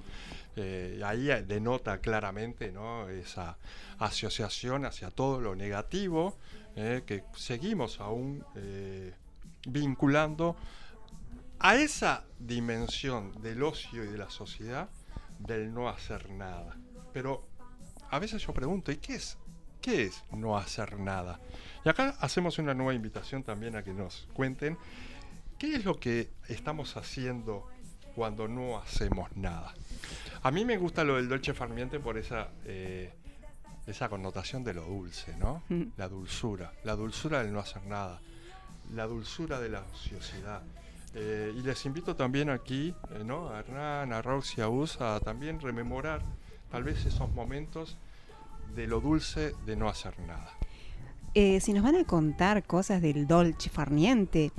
Eh, ahí denota claramente ¿no? esa asociación hacia todo lo negativo eh, que seguimos aún eh, vinculando a esa dimensión del ocio y de la sociedad del no hacer nada. Pero a veces yo pregunto, ¿y qué es? ¿Qué es no hacer nada? Y acá hacemos una nueva invitación también a que nos cuenten qué es lo que estamos haciendo cuando no hacemos nada. A mí me gusta lo del dolce farniente por esa, eh, esa connotación de lo dulce, ¿no? Mm. La dulzura, la dulzura del no hacer nada, la dulzura de la ociosidad. Eh, y les invito también aquí, eh, ¿no? A Hernán, a Roxy, a Us, a también rememorar tal vez esos momentos de lo dulce de no hacer nada. Eh, si nos van a contar cosas del Dolce Farniente,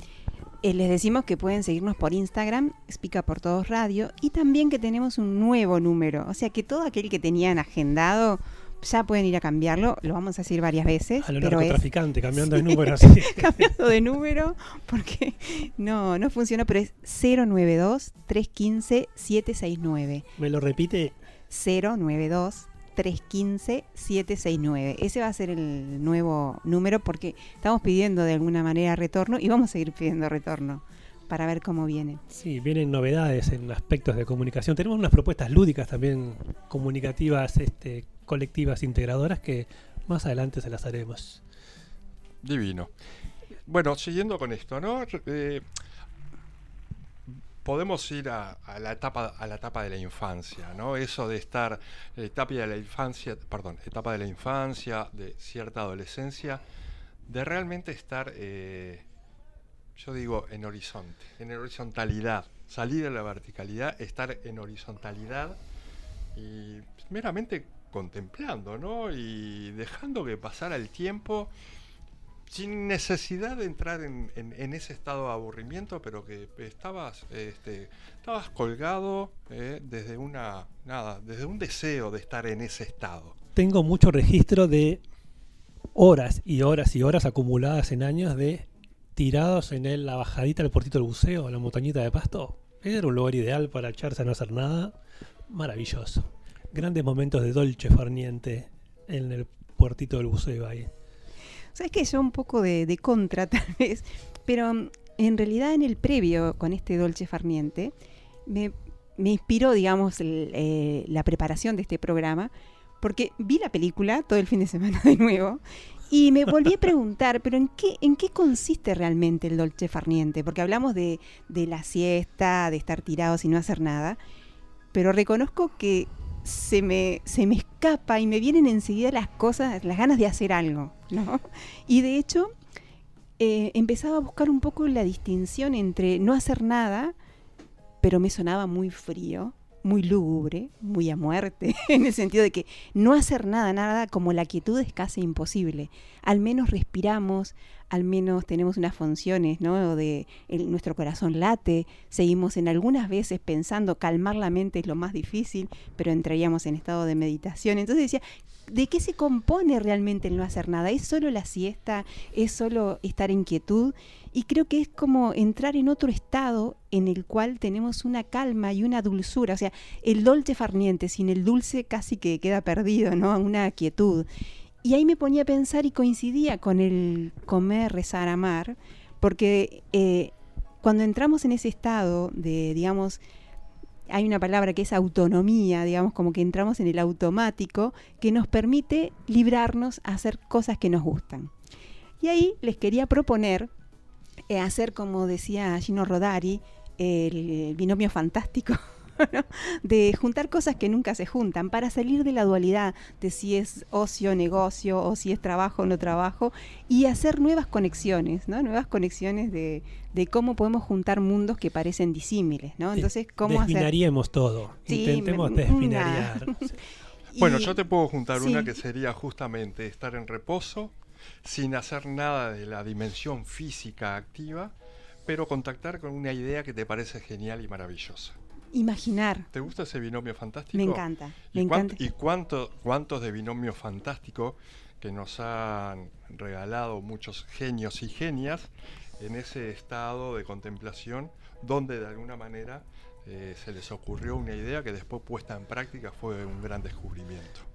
eh, les decimos que pueden seguirnos por Instagram, Explica por Todos Radio, y también que tenemos un nuevo número. O sea que todo aquel que tenían agendado ya pueden ir a cambiarlo. Lo vamos a decir varias veces. A lo pero es- narcotraficante, cambiando de número así. cambiando de número porque no, no funcionó, pero es 092 315 769. ¿Me lo repite? 092 315-769. Ese va a ser el nuevo número porque estamos pidiendo de alguna manera retorno y vamos a seguir pidiendo retorno para ver cómo viene. Sí, vienen novedades en aspectos de comunicación. Tenemos unas propuestas lúdicas también, comunicativas, este, colectivas, integradoras, que más adelante se las haremos. Divino. Bueno, siguiendo con esto, ¿no? Eh, podemos ir a, la etapa a la etapa de la infancia, ¿no? Eso de estar etapa de la infancia, perdón, etapa de la infancia, de cierta adolescencia, de realmente estar, eh, yo digo, en horizonte, en horizontalidad, salir de la verticalidad, estar en horizontalidad y meramente contemplando, ¿no? Y dejando que pasara el tiempo sin necesidad de entrar en, ese estado de aburrimiento, pero que estabas, este, estabas colgado eh, desde una nada, desde un deseo de estar en ese estado. Tengo mucho registro de horas y horas y horas acumuladas en años de tirados en el, la bajadita del portito del buceo, la montañita de pasto. Era un lugar ideal para echarse a no hacer nada. Maravilloso. Grandes momentos de dolce farniente en el puertito del buceo ahí. Sabes que yo un poco de, de, contra tal vez, pero mm, en realidad en el previo con este Dolce Farniente me, me inspiró, digamos, el, eh, la preparación de este programa, porque vi la película todo el fin de semana de nuevo y me volví a preguntar, pero ¿en qué, en qué consiste realmente el Dolce Farniente? Porque hablamos de, de la siesta, de estar tirados y no hacer nada, pero reconozco que se me, se me escapa y me vienen enseguida las cosas, las ganas de hacer algo, ¿no? Y de hecho, eh, empezaba a buscar un poco la distinción entre no hacer nada, pero me sonaba muy frío, muy lúgubre, muy a muerte, en el sentido de que no hacer nada, nada, como la quietud es casi imposible. Al menos respiramos, al menos tenemos unas funciones, ¿no? De nuestro corazón late, seguimos en algunas veces pensando, calmar la mente es lo más difícil, pero entraríamos en estado de meditación. Entonces decía, ¿de qué se compone realmente el no hacer nada? ¿Es solo la siesta? ¿Es solo estar en quietud? Y creo que es como entrar en otro estado en el cual tenemos una calma y una dulzura. O sea, el dolce farniente sin el dulce casi que queda perdido, ¿no? Una quietud. Y ahí me ponía a pensar y coincidía con el comer, rezar, amar, porque eh, cuando entramos en ese estado de, digamos, hay una palabra que es autonomía, digamos, como que entramos en el automático, que nos permite librarnos a hacer cosas que nos gustan. Y ahí les quería proponer eh, hacer, como decía Gino Rodari, el, el binomio fantástico. ¿no? de juntar cosas que nunca se juntan para salir de la dualidad de si es ocio, negocio o si es trabajo o no trabajo y hacer nuevas conexiones, ¿no? nuevas conexiones de, de cómo podemos juntar mundos que parecen disímiles. ¿no? Entonces, ¿cómo Desbinariemos hacer? todo, sí, intentemos me, desbinariar. bueno, yo te puedo juntar sí. una que sería justamente estar en reposo, sin hacer nada de la dimensión física activa, pero contactar con una idea que te parece genial y maravillosa. Imaginar. ¿Te gusta ese binomio fantástico? Me encanta. ¿Y, me cuánto, encanta. ¿y cuánto, cuántos de binomio fantástico que nos han regalado muchos genios y genias en ese estado de contemplación donde de alguna manera eh, se les ocurrió una idea que después puesta en práctica fue un gran descubrimiento?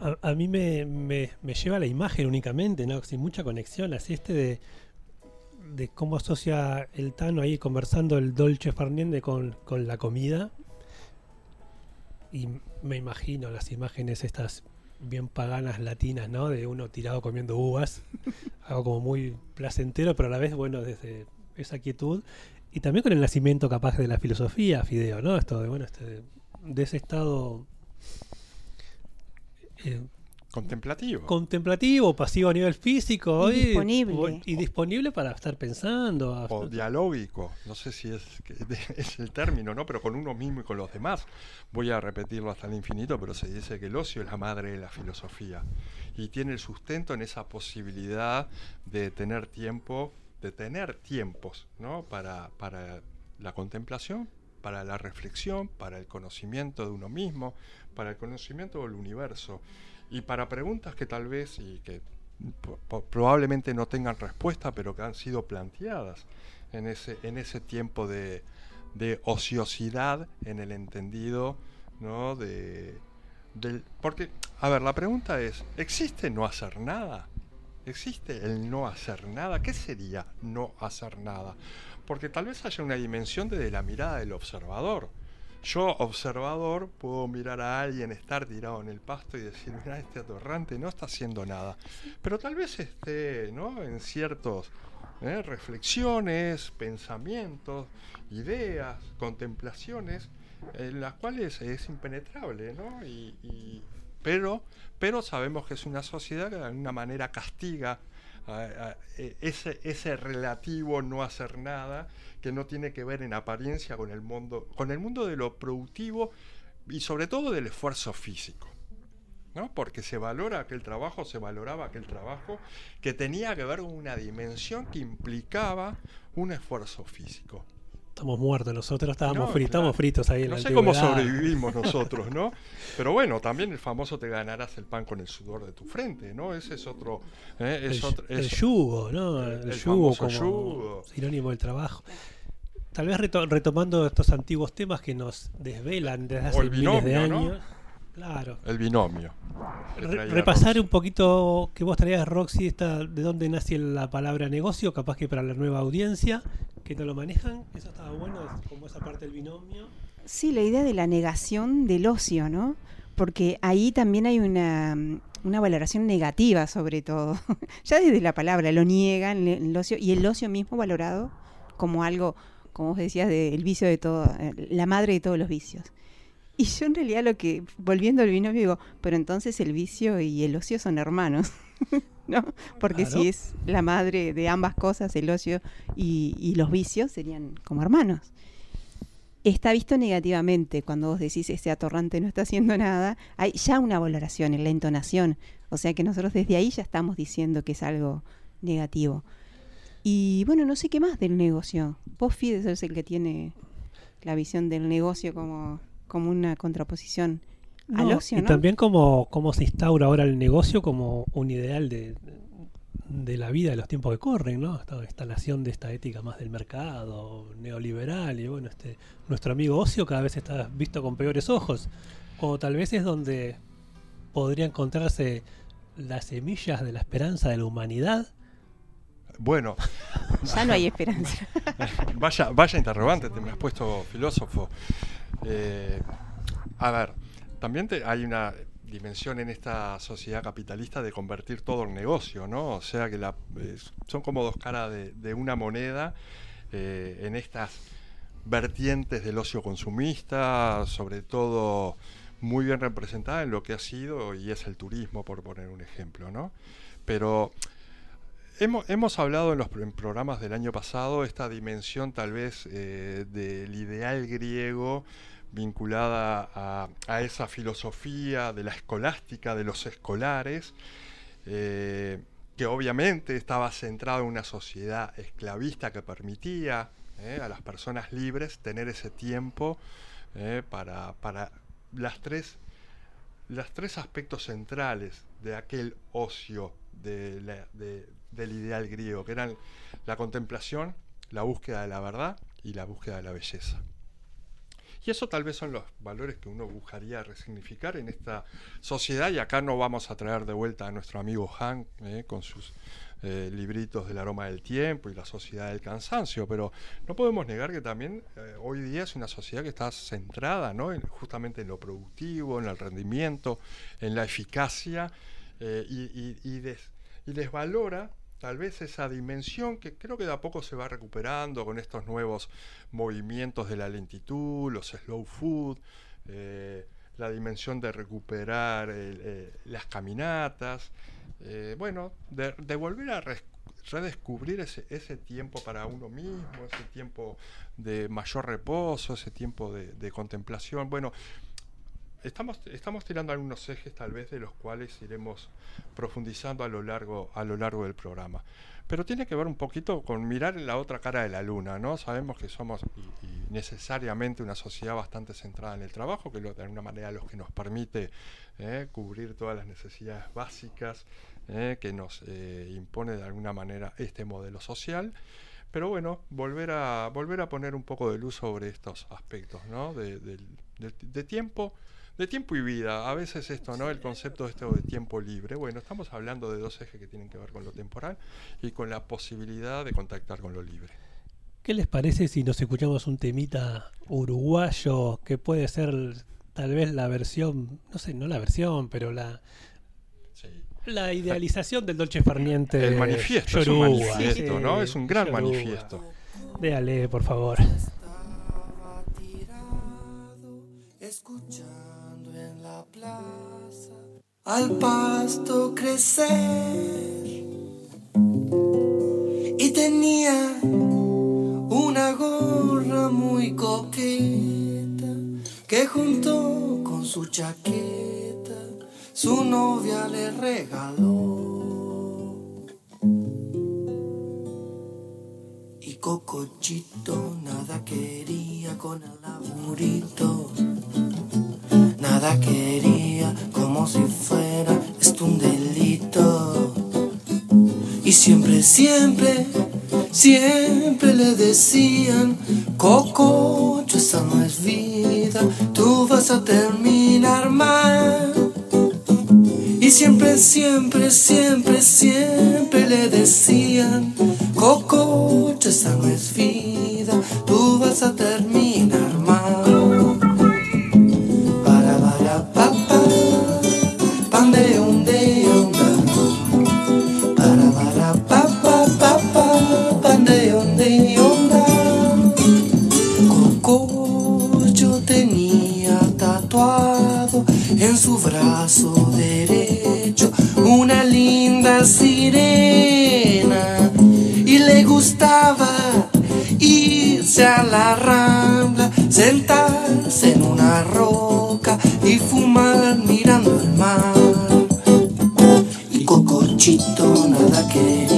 A, a, mí me, me, me, lleva la imagen únicamente, ¿no? sin mucha conexión, así este de, de cómo asocia el Tano ahí conversando el dolce farniente con, con la comida. Y me imagino las imágenes estas bien paganas latinas, ¿no? De uno tirado comiendo uvas. Algo como muy placentero, pero a la vez, bueno, desde esa quietud. Y también con el nacimiento capaz de la filosofía, Fideo, ¿no? Esto de, bueno, este, de ese estado eh, contemplativo. Contemplativo, pasivo a nivel físico. Y, y disponible. Y, y, disponible para estar pensando. O dialógico, no sé si es, es el término, ¿no? Pero con uno mismo y con los demás. Voy a repetirlo hasta el infinito, pero se dice que el ocio es la madre de la filosofía. Y tiene el sustento en esa posibilidad de tener tiempo, de tener tiempos, ¿no? Para, para la contemplación, para la reflexión, para el conocimiento de uno mismo, para el conocimiento del universo y para preguntas que tal vez y que probablemente no tengan respuesta, pero que han sido planteadas en ese, en ese tiempo de, ociosidad, en el entendido ¿no? de, del... Porque, a ver, la pregunta es, ¿existe no hacer nada? ¿Existe el no hacer nada? ¿Qué sería no hacer nada? Porque tal vez haya una dimensión desde la mirada del observador. Yo, observador, puedo mirar a alguien estar tirado en el pasto y decir, mira, este atorrante no está haciendo nada. Pero tal vez esté ¿no? en ciertos ¿eh? reflexiones, pensamientos, ideas, contemplaciones, en las cuales es impenetrable, ¿no? Y, pero, pero sabemos que es una sociedad que de alguna manera castiga e- ese, ese relativo no hacer nada que no tiene que ver en apariencia con el mundo, con el mundo de lo productivo y sobre todo del esfuerzo físico. ¿no? Porque se valora aquel trabajo, se valoraba aquel trabajo que tenía que ver con una dimensión que implicaba un esfuerzo físico. Estamos muertos, nosotros estábamos No, fritos, claro. estamos fritos ahí en No la sé cómo sobrevivimos nosotros, ¿no? Pero bueno, también el famoso te ganarás el pan con el sudor de tu frente, ¿no? Ese es otro... ¿eh? es el, otro- el es- yugo, ¿no? el- El, el yugo como yugo. sinónimo del trabajo. Tal vez reto- retomando estos antiguos temas que nos desvelan desde hace el miles de binomio, ¿no? años. Claro. El binomio. Re- repasar Roxy. un poquito que vos traías, Roxy, esta, de dónde nace la palabra negocio, capaz que para la nueva audiencia que lo manejan, eso estaba bueno, del binomio. Sí, la idea de la negación del ocio, ¿no? Porque ahí también hay una, una valoración negativa sobre todo. ya desde la palabra lo niegan el, ocio y el ocio mismo valorado como algo, como vos decías, del vicio de todo, eh, la madre de todos los vicios. Y yo en realidad lo que, volviendo al binomio, digo, pero entonces el vicio y el ocio son hermanos, ¿no? Porque Claro. si es la madre de ambas cosas, el ocio y, y los vicios serían como hermanos. Está visto negativamente cuando vos decís ese atorrante no está haciendo nada, hay ya una valoración en la entonación, o sea que nosotros desde ahí ya estamos diciendo que es algo negativo. Y bueno, no sé qué más del negocio. Vos, Fides, es el que tiene la visión del negocio como, como una contraposición al No, ocio, y ¿no? también como, cómo se instaura ahora el negocio como un ideal de, de la vida de los tiempos que corren, ¿no? Esta instalación de esta ética más del mercado, neoliberal, y bueno, este nuestro amigo ocio cada vez está visto con peores ojos. O tal vez es donde podría encontrarse las semillas de la esperanza de la humanidad. Bueno. Ya no hay esperanza. vaya, vaya interrogante, te me has puesto filósofo. Eh, a ver, también hay una dimensión en esta sociedad capitalista de convertir todo en negocio, ¿no? O sea que la- son como dos caras de, una moneda eh, en estas vertientes del ocio consumista, sobre todo muy bien representada en lo que ha sido y es el turismo, por poner un ejemplo, ¿no? Pero Hemos, hemos hablado en los programas del año pasado esta dimensión tal vez eh, del ideal griego vinculada a, esa filosofía de la escolástica, de los escolares, eh, que obviamente estaba centrado en una sociedad esclavista que permitía eh, a las personas libres tener ese tiempo eh, para, para las tres los tres aspectos centrales de aquel ocio del ideal griego, que eran la contemplación, la búsqueda de la verdad y la búsqueda de la belleza. Y eso tal vez son los valores que uno buscaría resignificar en esta sociedad y acá no vamos a traer de vuelta a nuestro amigo Hank eh, con sus eh, libritos del aroma del tiempo y la sociedad del cansancio, pero no podemos negar que también eh, hoy día es una sociedad que está centrada ¿no? en- justamente en lo productivo, en el rendimiento, en la eficacia eh, y, y- y y desvalora tal vez esa dimensión que creo que de a poco se va recuperando con estos nuevos movimientos de la lentitud, los slow food, eh, la dimensión de recuperar eh, las caminatas, eh, bueno, de, volver a redescubrir ese, ese tiempo para uno mismo, ese tiempo de mayor reposo, ese tiempo de, de contemplación. Bueno, estamos, estamos tirando algunos ejes tal vez de los cuales iremos profundizando a lo largo, a lo largo del programa. Pero tiene que ver un poquito con mirar la otra cara de la luna, ¿no? Sabemos que somos y, necesariamente una sociedad bastante centrada en el trabajo, que lo- de alguna manera lo que nos permite eh, cubrir todas las necesidades básicas eh, que nos eh, impone de alguna manera este modelo social. Pero bueno, volver a, volver a poner un poco de luz sobre estos aspectos, ¿no? De, de tiempo, De tiempo y vida, a veces esto, ¿no? El concepto este de tiempo libre. Bueno, estamos hablando de dos ejes que tienen que ver con lo temporal y con la posibilidad de contactar con lo libre. ¿Qué les parece si nos escuchamos un temita uruguayo que puede ser tal vez la versión, no sé, no la versión, pero la la idealización del Dolce Farniente. El manifiesto, es un manifiesto, ¿no? Es un gran manifiesto. Déale, por favor. escuchando en la plaza. Al pasto crecer. Y tenía una gorra muy coqueta que junto con su chaqueta su novia le regaló. Y Cocochito nada quería con el laburito nada quería como si fuera esto un delito. Y siempre, siempre, siempre le decían, Cococho, esa no es vida, tú vas a terminar mal. Y siempre, siempre, siempre, siempre le decían, Cococho, esa no es vida, tú vas a terminar y le gustaba irse a la rambla, sentarse en una roca y fumar mirando el mar. Y Cocochito nada quería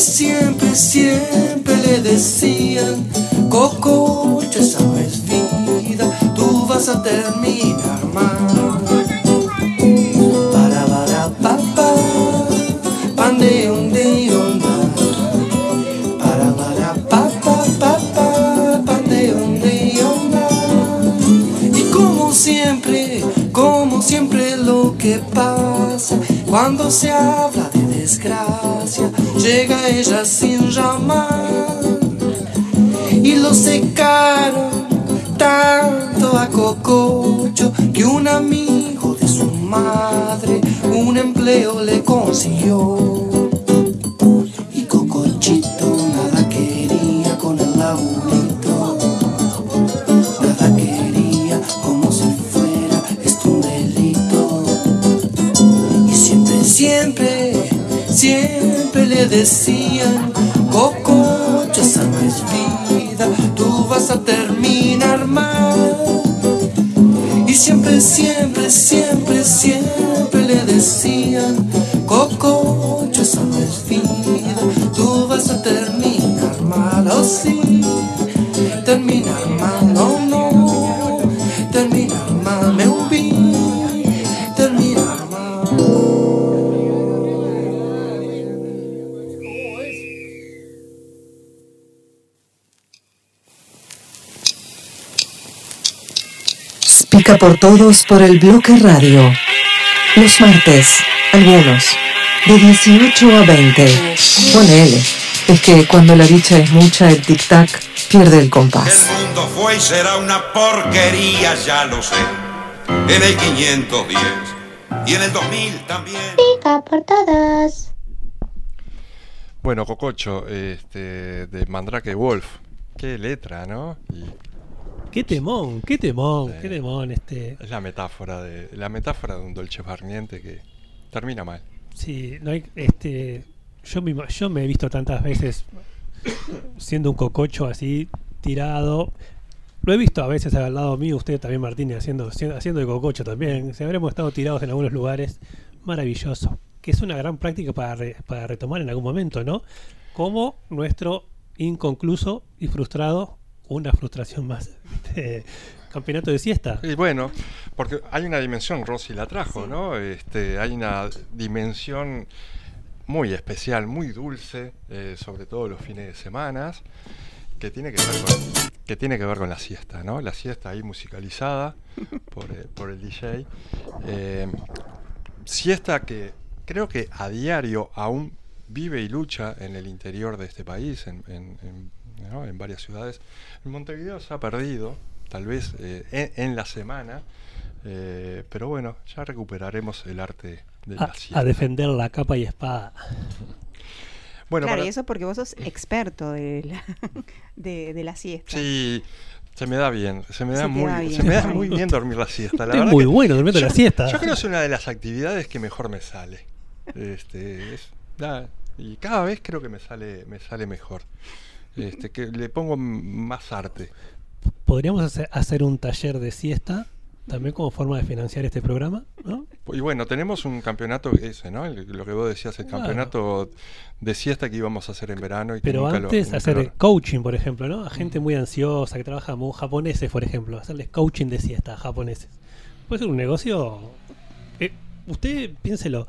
siempre, siempre, le decían, Cococho, esa no es vida, tú vas a terminar mal. Para, para, pa, pa, pan de un. Para, para, pa, pa, pa, pa, pan de. Y como siempre, como siempre lo que pasa cuando se habla de desgracia, llega ella sin llamar y lo secaron tanto a Cococho que un amigo de su madre un empleo le consiguió. Decían, Cococho, esa no es vida, tú vas a terminar mal. Y siempre, siempre, siempre, siempre le decían, Cococho, esa no es vida, tú vas a terminar mal, oh sí, terminar mal, Pica por todos por el bloque radio. Los martes, algunos, de 18 a 20. Ponele. Es que cuando la dicha es mucha, el tic-tac pierde el compás. El mundo fue y será una porquería, ya lo sé. En el 510 y en el 2000 también. Pica por todos. Bueno, Cococho, este, de Mandrake Wolf. Qué letra, ¿no? Y Qué temón, qué temón, qué temón este. es la metáfora de la metáfora de un dolce farniente que termina mal. Sí, no hay, este, yo me, yo me he visto tantas veces siendo un cococho así tirado. Lo he visto a veces al lado mío, usted también Martínez haciendo haciendo de cococho también. Si habremos estado tirados en algunos lugares, maravilloso. Que es una gran práctica para, re- para retomar en algún momento, ¿no? Como nuestro inconcluso y frustrado. Una frustración más. Este, campeonato de siesta. Y bueno, porque hay una dimensión, Rosy la trajo, ¿no? Este, hay una dimensión muy especial, muy dulce, eh, sobre todo los fines de semana, que tiene que ver con, que tiene que ver con la siesta, ¿no? La siesta ahí musicalizada por, eh, por el DJ. Eh, siesta que creo que a diario aún vive y lucha en el interior de este país, en, en- en, ¿no? en varias ciudades. En Montevideo se ha perdido, tal vez eh, en, en la semana, eh, pero bueno, ya recuperaremos el arte de la A, siesta. a defender la capa y espada. Bueno, claro, para- y eso porque vos sos experto de la, de, de la siesta. Sí, se me da bien, se me da, muy, da se bien. me da muy bien dormir la siesta. La Es verdad muy que bueno yo- la siesta. Yo creo que es una de las actividades que mejor me sale. Este, es- da- y cada vez creo que me sale, me sale mejor. Este, que le pongo más arte. Podríamos hacer, hacer un taller de siesta también como forma de financiar este programa, ¿no? Y bueno, tenemos un campeonato ese, ¿no? El- lo que vos decías, el Claro. campeonato de siesta que íbamos a hacer en verano. Y que Pero nunca lo- antes nunca hacer lo- coaching, por ejemplo, ¿no? A gente muy ansiosa que trabaja muy japoneses, por ejemplo, hacerles coaching de siesta a japoneses. Puede ser un negocio. eh, usted piénselo.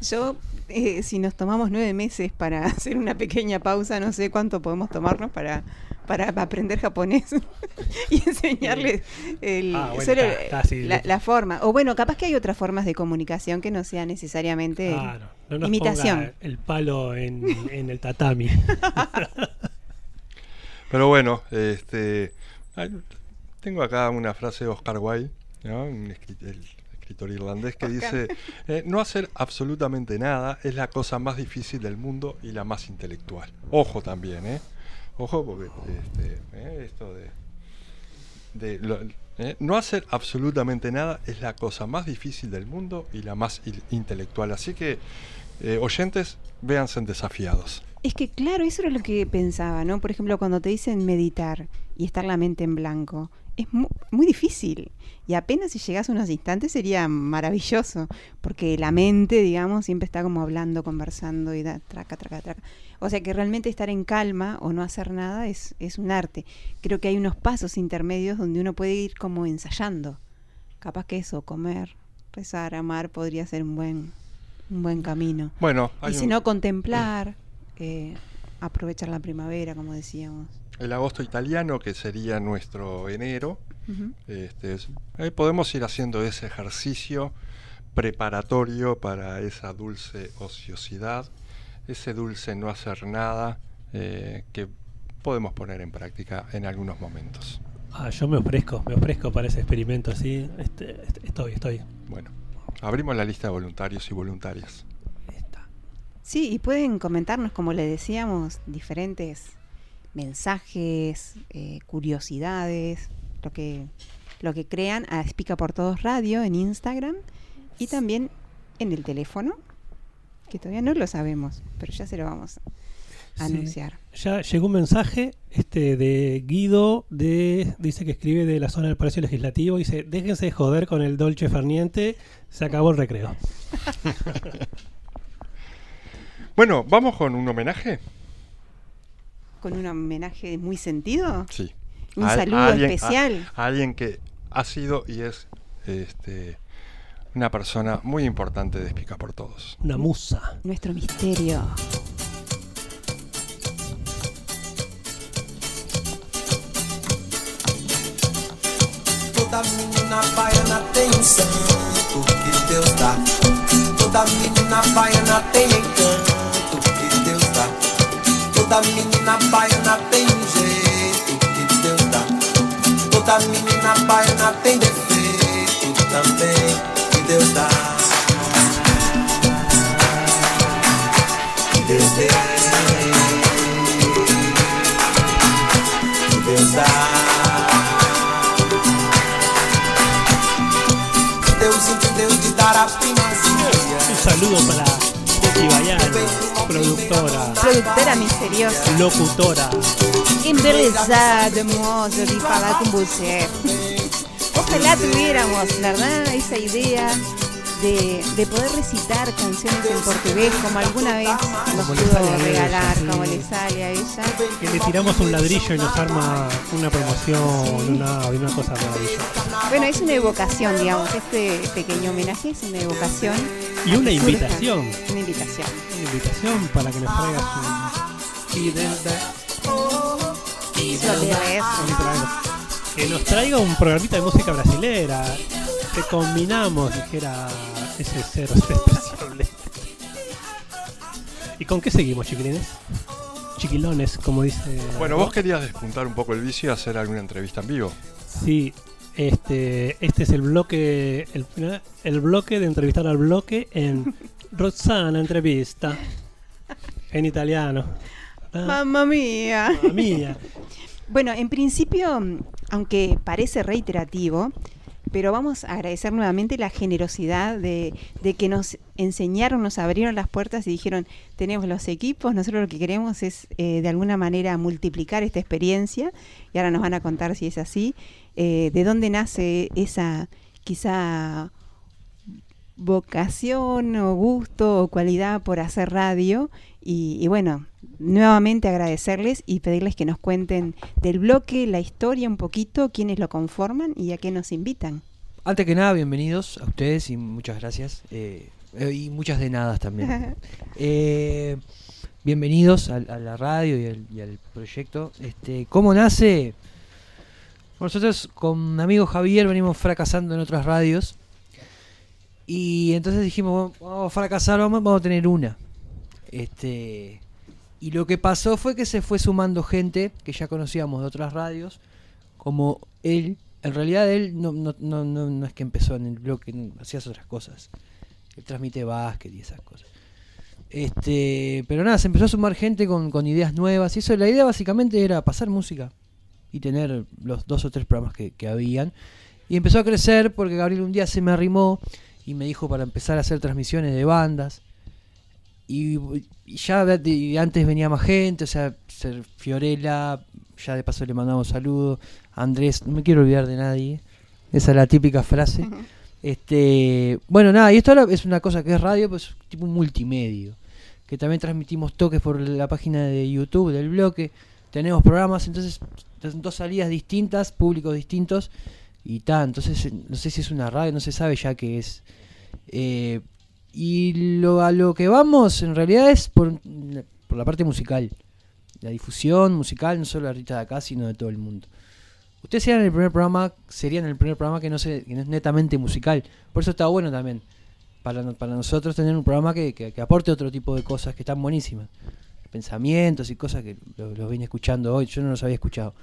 Yo, eh, si nos tomamos nueve meses para hacer una pequeña pausa, no sé cuánto podemos tomarnos para, para aprender japonés y enseñarles el- Ah, bueno, solo la, la forma. O bueno, capaz que hay otras formas de comunicación que no sea necesariamente Claro, no nos imitación. ponga el palo en, en el tatami. Pero bueno, este, tengo acá una frase de Oscar Wilde, ¿no? El escritor irlandés que dice, eh, no hacer absolutamente nada es la cosa más difícil del mundo y la más intelectual. Ojo también, ¿eh? Ojo porque este, eh, esto de... de lo- eh, no hacer absolutamente nada es la cosa más difícil del mundo y la más intelectual. Así que, eh, oyentes, véanse desafiados. Es que claro, eso era lo que pensaba, ¿no? Por ejemplo, cuando te dicen meditar y estar la mente en blanco, es mu- muy, difícil. Y apenas si llegas unos instantes sería maravilloso, porque la mente, digamos, siempre está como hablando, conversando y da traca, traca, traca. O sea que realmente estar en calma o no hacer nada es, es un arte. Creo que hay unos pasos intermedios donde uno puede ir como ensayando. Capaz que eso, comer, rezar, amar, podría ser un buen, un buen camino. Bueno, y si un- no, contemplar, eh, aprovechar la primavera, como decíamos. El agosto italiano, que sería nuestro enero. Este, es- eh, podemos ir haciendo ese ejercicio preparatorio para esa dulce ociosidad, ese dulce no hacer nada eh, que podemos poner en práctica en algunos momentos. Ah, yo me ofrezco, me ofrezco para ese experimento, sí. Este, este- estoy, estoy. Bueno, abrimos la lista de voluntarios y voluntarias. Sí, y pueden comentarnos, como le decíamos, diferentes mensajes, eh, curiosidades, lo que, lo que crean a Explica por Todos Radio en Instagram y también en el teléfono, que todavía no lo sabemos, pero ya se lo vamos a Sí. anunciar. Ya llegó un mensaje este de Guido de dice que escribe de la zona del Palacio Legislativo dice, "Déjense de joder con el Dolce Farniente, se acabó el recreo." Bueno, vamos con un homenaje. Con un homenaje muy sentido. Sí. Un A- a saludo a- especial. A, alguien que ha sido y es este, una persona muy importante de Explica por Todos. Una musa. Nuestro misterio. Toda menina baiana tem um santo que Deus dá. Toda menina baiana tem Toda menina baiana tem um jeito que Deus dá. Toda menina baiana tem defeito também que Deus dá. Que Deus dê. Que Deus dá. Deus entendeu de dar a primazia. Un saludo para Bayano, productora, Productora misteriosa. locutora. Embelezada, hermosa de falar com você. Ojalá tuviéramos, ¿verdad? Esa idea de, de poder recitar canciones en portugués como alguna vez nos Como pudo ella, regalar, sí. como le sale a ella. Que le tiramos un ladrillo y nos arma una promoción, una, una cosa maravillosa. Bueno, es una evocación, digamos, este pequeño homenaje es una evocación. Y una surja- invitación. Una invitación. Una invitación para que nos traigas un... Y. Que nos traiga un programita de música brasilera. Que combinamos, dijera ese cero despreciable. ¿Y con qué seguimos, chiquilines? Chiquilones, como dice. Bueno, vos querías despuntar un poco el vicio y hacer alguna entrevista en vivo. Sí, este, este es el bloque, el, el bloque de entrevistar al bloque en Roxana Entrevista, en italiano. Ah, Mamma mía. Mamma mía. Bueno, en principio, aunque parece reiterativo, pero vamos a agradecer nuevamente la generosidad de, de que nos enseñaron, nos abrieron las puertas y dijeron, tenemos los equipos, nosotros lo que queremos es eh, de alguna manera multiplicar esta experiencia y ahora nos van a contar si es así, eh, de dónde nace esa quizá vocación o gusto o cualidad por hacer radio y, y bueno, nuevamente agradecerles y pedirles que nos cuenten del bloque, la historia un poquito, quiénes lo conforman y a qué nos invitan. Antes que nada, bienvenidos a ustedes y muchas gracias. eh, y muchas de nada también. Eh, bienvenidos al- a, la radio y al, y al proyecto. Este, ¿Cómo nace? Nosotros con mi amigo Javier venimos fracasando en otras radios. Y entonces dijimos, "Bueno, vamos a fracasar, vamos, a tener una. Este, y lo que pasó fue que se fue sumando gente que ya conocíamos de otras radios, como él. En realidad él no, no, no, no, no es que empezó en el bloque, hacías otras cosas. Él transmite básquet y esas cosas. Este, pero nada, se empezó a sumar gente con, con ideas nuevas. Y eso, la idea básicamente era pasar música y tener los dos o tres programas que, que habían. Y empezó a crecer porque Gabriel un día se me arrimó y me dijo para empezar a hacer transmisiones de bandas. Y, y ya de- antes venía más gente, o sea, ser Fiorella, ya de paso le mandamos saludos. Andrés, no me quiero olvidar de nadie. Esa es la típica frase. Este, bueno, nada, y esto ahora es una cosa que es radio, pues tipo un multimedio. Que también transmitimos toques por la página de YouTube del bloque. Tenemos programas, entonces son dos salidas distintas, públicos distintos y tal. Entonces, eh, no sé si es una radio, no se sabe ya qué es. Eh, y lo, a lo que vamos en realidad es por, por la parte musical. La difusión musical, no solo de Rita de acá, sino de todo el mundo. Ustedes serían el primer programa, serían el primer programa que no, se, que no es netamente musical. Por eso está bueno también. Para, para nosotros tener un programa que, que- que aporte otro tipo de cosas que están buenísimas. Pensamientos y cosas que los lo vine escuchando hoy, yo no los había escuchado.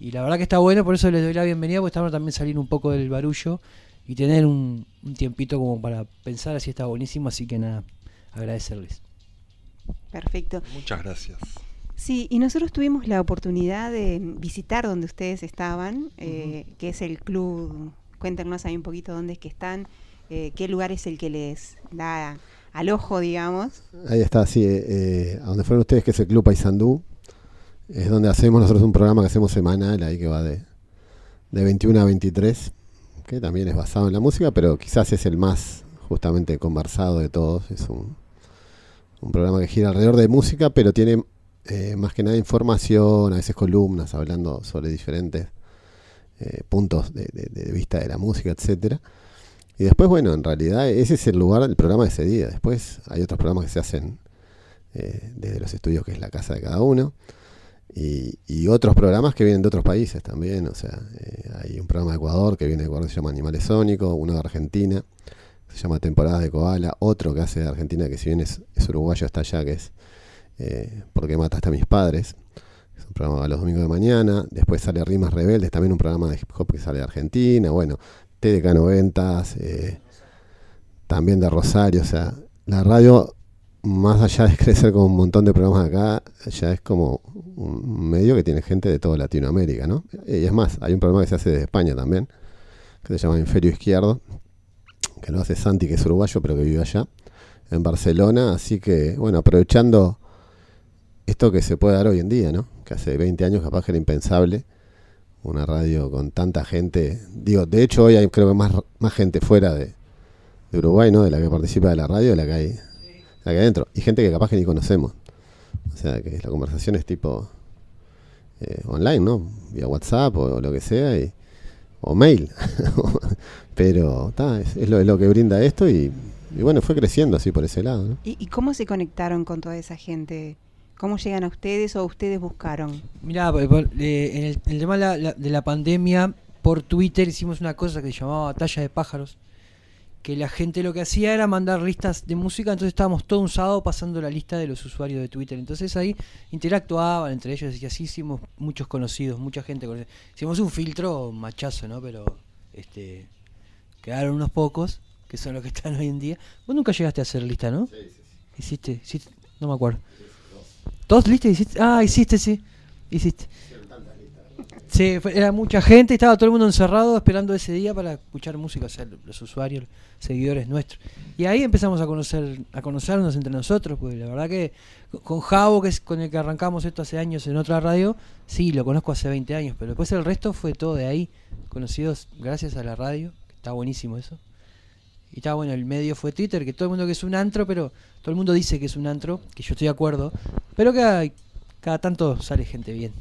Y la verdad que está bueno, por eso les doy la bienvenida, porque estamos también salir un poco del barullo y tener un, un tiempito como para pensar así está buenísimo, así que nada, agradecerles. Perfecto. Muchas gracias. Sí, y nosotros tuvimos la oportunidad de visitar donde ustedes estaban, eh, que es el club. Cuéntenos ahí un poquito dónde es que están, eh, qué lugar es el que les da al ojo, digamos. Ahí está, sí, eh, eh, a donde fueron ustedes, que es el Club Paysandú. Es donde hacemos nosotros un programa que hacemos semanal, ahí que va de, de 21 a 23, que también es basado en la música, pero quizás es el más justamente conversado de todos. Es un, un programa que gira alrededor de música, pero tiene eh, más que nada información, a veces columnas, hablando sobre diferentes eh, puntos de, vista de la música, etcétera. Y después, bueno, en realidad ese es el lugar del programa de ese día. Después hay otros programas que se hacen eh, desde los estudios, que es la casa de cada uno. Y, y otros programas que vienen de otros países también. O sea, eh, hay un programa de Ecuador que viene de Ecuador que se llama Animales Sónicos, uno de Argentina, se llama Temporada de Koala, otro que hace de Argentina, que si bien es, es uruguayo, está allá, que es eh, Porque mataste a mis padres. Es un programa a los domingos de mañana. Después sale Rimas Rebeldes, también un programa de hip hop que sale de Argentina. Bueno, TDK 90, eh, también de Rosario. O sea, la radio, más allá de crecer con un montón de programas acá, ya es como un medio que tiene gente de toda Latinoamérica, ¿no? Y es más, hay un programa que se hace desde España también, que se llama Inferio Izquierdo, que lo hace Santi, que es uruguayo, pero que vive allá, en Barcelona. Así que, bueno, aprovechando esto que se puede dar hoy en día, ¿no? Que hace 20 años capaz que era impensable una radio con tanta gente. Digo, de hecho hoy hay creo que más, más gente fuera de, de Uruguay, ¿no? De la que participa de la radio, de la que hay, hay adentro. Y gente que capaz que ni conocemos. O sea, que la conversación es tipo eh, online, ¿no? Vía WhatsApp o, lo que sea, y, o mail. Pero ta, es, es lo, es lo que brinda esto y, y bueno, fue creciendo así por ese lado, ¿no? ¿Y, y cómo se conectaron con toda esa gente? ¿Cómo llegan a ustedes o ustedes buscaron? Mirá, por- eh, en el, en el tema de la, la- de la pandemia, por Twitter hicimos una cosa que se llamaba Batalla de Pájaros. Que la gente lo que hacía era mandar listas de música, entonces estábamos todo un sábado pasando la lista de los usuarios de Twitter. Entonces ahí interactuaban entre ellos y así hicimos muchos conocidos, mucha gente conocida. Hicimos un filtro machazo, ¿no? Pero este quedaron unos pocos, que son los que están hoy en día. Vos nunca llegaste a hacer lista, ¿no? Hiciste, hiciste, no me acuerdo. ¿Dos listas hiciste? Ah, hiciste, sí. Hiciste. Sí, fue- era mucha gente, estaba todo el mundo encerrado esperando ese día para escuchar música, o sea, los usuarios, seguidores nuestros. Y ahí empezamos a conocer, a conocernos entre nosotros, pues la verdad que con Javo, que es con el que arrancamos esto hace años en otra radio, sí, lo conozco hace 20 años, pero después el resto fue todo de ahí, conocidos gracias a la radio, que está buenísimo eso. Y está bueno, el medio fue Twitter, que todo el mundo que es un antro, pero todo el mundo dice que es un antro, que yo estoy de acuerdo, pero que cada tanto sale gente bien.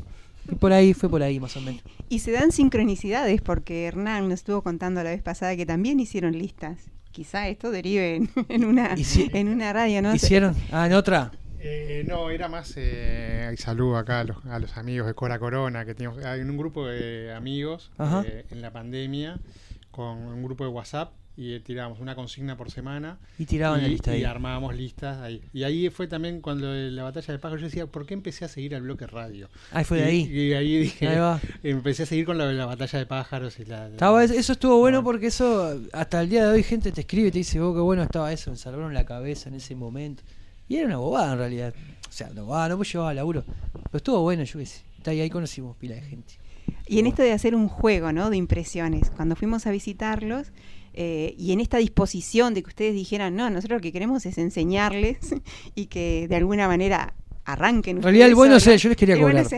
Y por ahí fue por ahí más o menos. Y se dan sincronicidades porque Hernán nos estuvo contando la vez pasada que también hicieron listas. Quizá esto derive en, en una, en una radio, ¿no? ¿Hicieron? Ah, en otra. Eh, no, era más. Eh, y saludo acá a los, a los amigos de Cora Corona, que teníamos. Hay un grupo de amigos eh, en la pandemia con un grupo de WhatsApp y tirábamos una consigna por semana. Y tiraban la lista y ahí. armábamos listas ahí. Y ahí fue también cuando la batalla de pájaros. Yo decía, ¿por qué empecé a seguir al bloque radio? Ahí fue de Y- ahí. Y, ahí dije, Ahí va. empecé a seguir con la, la batalla de pájaros y la. Estaba, eso estuvo bueno porque eso, hasta el día de hoy, gente te escribe y te dice, vos qué bueno estaba eso, me salvaron la cabeza en ese momento. Y era una bobada en realidad. O sea, no bobada, no me llevaba laburo. Pero estuvo bueno, yo qué sé. Está ahí, ahí conocimos pila de gente. Y en esto de hacer un juego, ¿no? De impresiones. Cuando fuimos a visitarlos eh, y en esta disposición de que ustedes dijeran, no, nosotros lo que queremos es enseñarles y que de alguna manera arranquen. En realidad el bueno es él, yo les quería El cobrar.